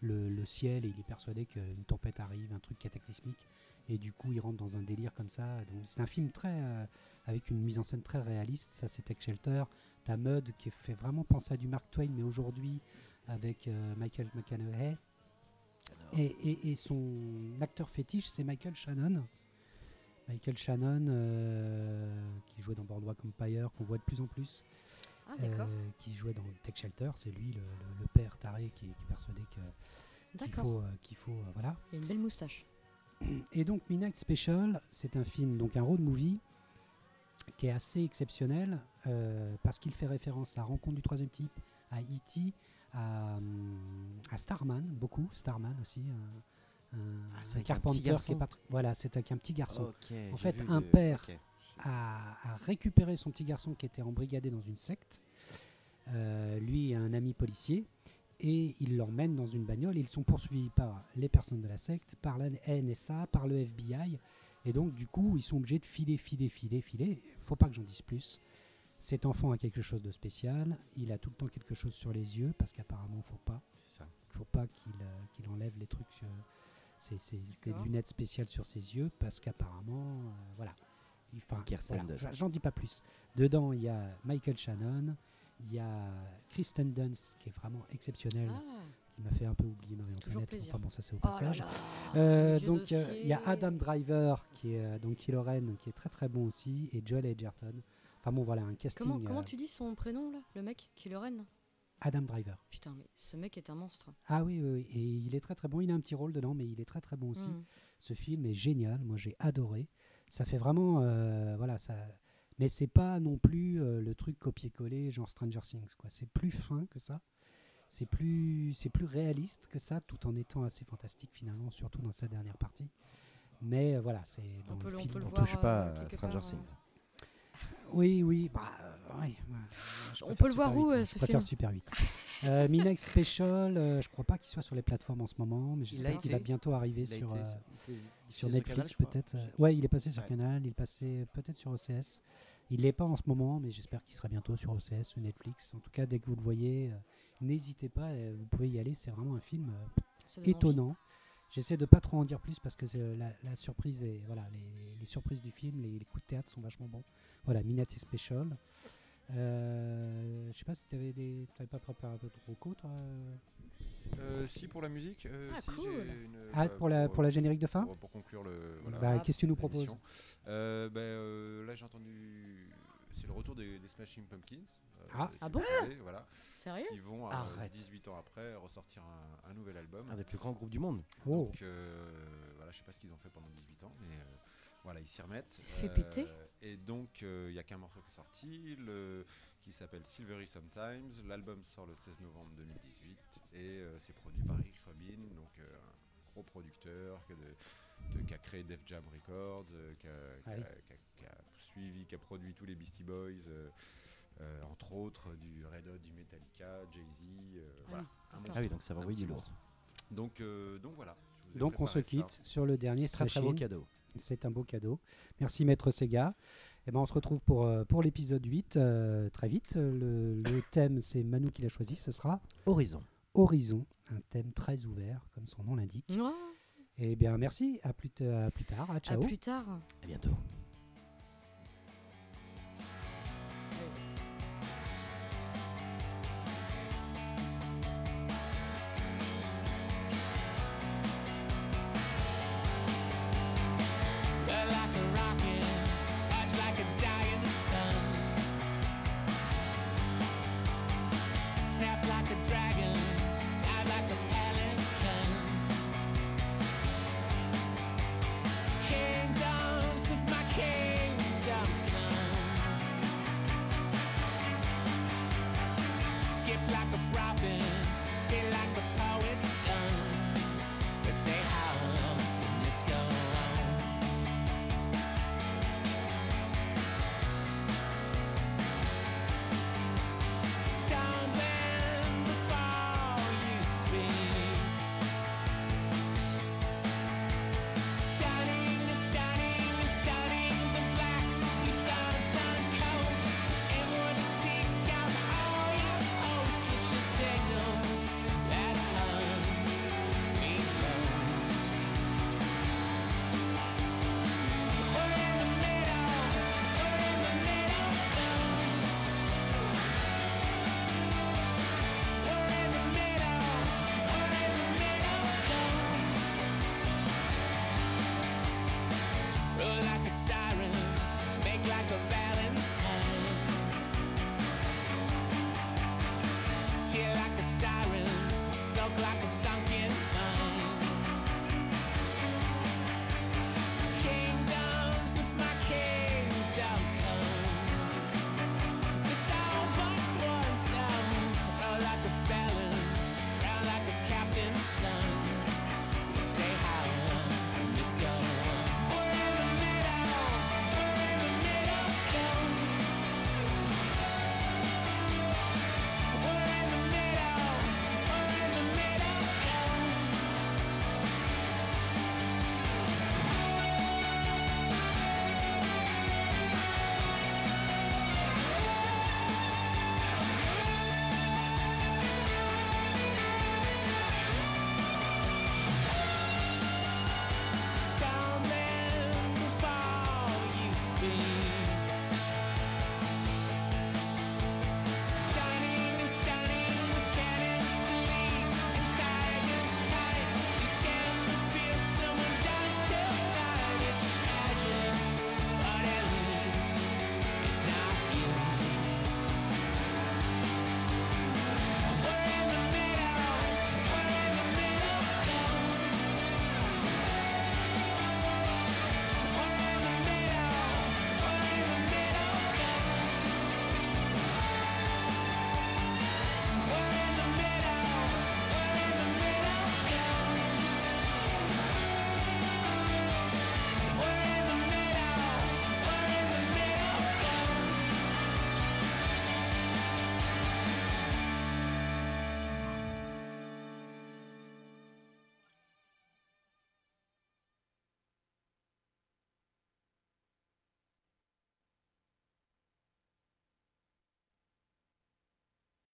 le, le ciel et il est persuadé qu'une tempête arrive, un truc cataclysmique et du coup il rentre dans un délire comme ça. Donc c'est un film très euh, avec une mise en scène très réaliste, ça c'est Tech Shelter. T'as Mud qui fait vraiment penser à du Mark Twain mais aujourd'hui avec euh, Michael McConaughey. Et, et- et son acteur fétiche, c'est Michael Shannon. Michael Shannon, euh, qui jouait dans Boardwalk Empire, qu'on voit de plus en plus, Ah qui jouait dans Tech Shelter. C'est lui, le, le- le père taré, qui, qui est persuadé que- qu'il faut, qu'il faut, voilà. Il a une belle moustache. Et donc Midnight Special, c'est un film, donc un road movie, qui est assez exceptionnel euh, parce qu'il fait référence à Rencontre du troisième type, à E.T., à, hum, à Starman, beaucoup, Starman aussi, un, Ah, un un Carpenter qui est pas Voilà, c'est avec un petit garçon. En fait, un père a, a récupéré son petit garçon qui était embrigadé dans une secte, euh, lui et un ami policier, et il l'emmène dans une bagnole. Ils sont poursuivis par les personnes de la secte, par la NSA, par le FBI, et donc du coup ils sont obligés de filer, filer, filer, filer. Faut pas que j'en dise plus. Cet enfant a quelque chose de spécial. Il a tout le temps quelque chose sur les yeux parce qu'apparemment faut pas. C'est ça. faut pas qu'il euh, qu'il enlève les trucs, ses, ses- des lunettes spéciales sur ses yeux parce qu'apparemment, euh, voilà. Il- Enfin, voilà, J'en dis pas plus. Dedans, il y a Michael Shannon, il y a Kristen Dunst qui est vraiment exceptionnelle, Ah, qui m'a fait un peu oublier Marie-Antoinette. Enfin bon, ça c'est au oh là passage. là. Euh, donc euh, il y a. Adam Driver qui est euh, donc Kylo Ren, qui est très très bon aussi et Joel Edgerton. Enfin bon voilà un casting. Comment, comment tu dis son prénom là Le mec qui le règne Adam Driver. Putain, mais ce mec est un monstre. Ah oui, oui, oui, et il est très très bon. Il a un petit rôle dedans, mais il est très très bon aussi. Mm. Ce film est génial. Moi, j'ai adoré. Ça fait vraiment, euh, voilà, ça. Mais c'est pas non plus euh, le truc copier-coller genre Stranger Things, quoi. C'est plus fin que ça. C'est plus, c'est plus réaliste que ça, tout en étant assez fantastique finalement, surtout dans sa dernière partie. Mais euh, voilà, c'est dans On peut, on film. peut le On voir. touche pas euh, à Stranger part, euh. Things. Oui, oui, bah, euh. Je On peut le voir Super où, 8, euh, moi. ce Je préfère film Super 8. Euh, Minax Special, euh, je crois pas qu'il soit sur les plateformes en ce moment, mais j'espère qu'il va bientôt arriver Il a sur, été- euh, sur Canal, Netflix je crois. peut-être. euh, Ouais, il est passé sur Ouais. Canal, il est passé peut-être sur OCS. Il l'est pas en ce moment, mais j'espère qu'il sera bientôt sur OCS ou Netflix. En tout cas, dès que vous le voyez, euh, n'hésitez pas, euh, vous pouvez y aller. C'est vraiment un film euh, Ça donne envie. étonnant. J'essaie de pas trop en dire plus parce que euh, la, la surprise et voilà, les, les surprises du film, les, les coups de théâtre sont vachement bons. Voilà, Minati Special. Euh, je sais pas si tu avais des, t'avais pas préparé un peu trop court, toi. euh Euh, si pour la musique, euh, Ah, si cool. j'ai une. Ah, bah, pour la pour la générique de fin. pour, pour conclure le. Voilà, Bah, Ah, qu'est-ce que tu nous proposes? Euh, là j'ai entendu. C'est le retour des, des Smashing Pumpkins. euh, Ah. Ah bon savez, voilà, Sérieux Qui vont, euh, Arrête. 18 ans après, ressortir un, un nouvel album. Un des plus grands groupes du monde. Oh. Donc euh, voilà, je sais pas ce qu'ils ont fait pendant 18 ans, mais euh, voilà, ils s'y remettent. Fait péter. Et donc il n'y a qu'un morceau qui est sorti, le, qui s'appelle Silvery Sometimes. L'album sort le 16 novembre 2018 et euh, c'est produit par Rick Rubin, donc euh, un gros producteur que de, de- qui a créé Def Jam Records, euh, qui, a, qui a- Ah oui. qui a- qui a suivi, qui a produit tous les Beastie Boys. euh, euh, entre autres du Red Hot, du Metallica, Jay-Z, euh, voilà. un d'accord. Ah oui, donc ça va envoyer du lourd. Donc, euh, donc voilà. je vous ai Donc on se ça. quitte sur le dernier Très très beau cadeau. C'est un beau cadeau. Merci Maître Sega. Et ben on se retrouve pour, pour l'épisode 8 euh, très vite. Le, le [laughs] thème c'est Manu qui l'a choisi, ce sera Horizon. Horizon. un thème très ouvert, comme son nom l'indique. Oh, Et bien, merci. À plus, t- à plus tard. À à ciao. plus tard. À bientôt.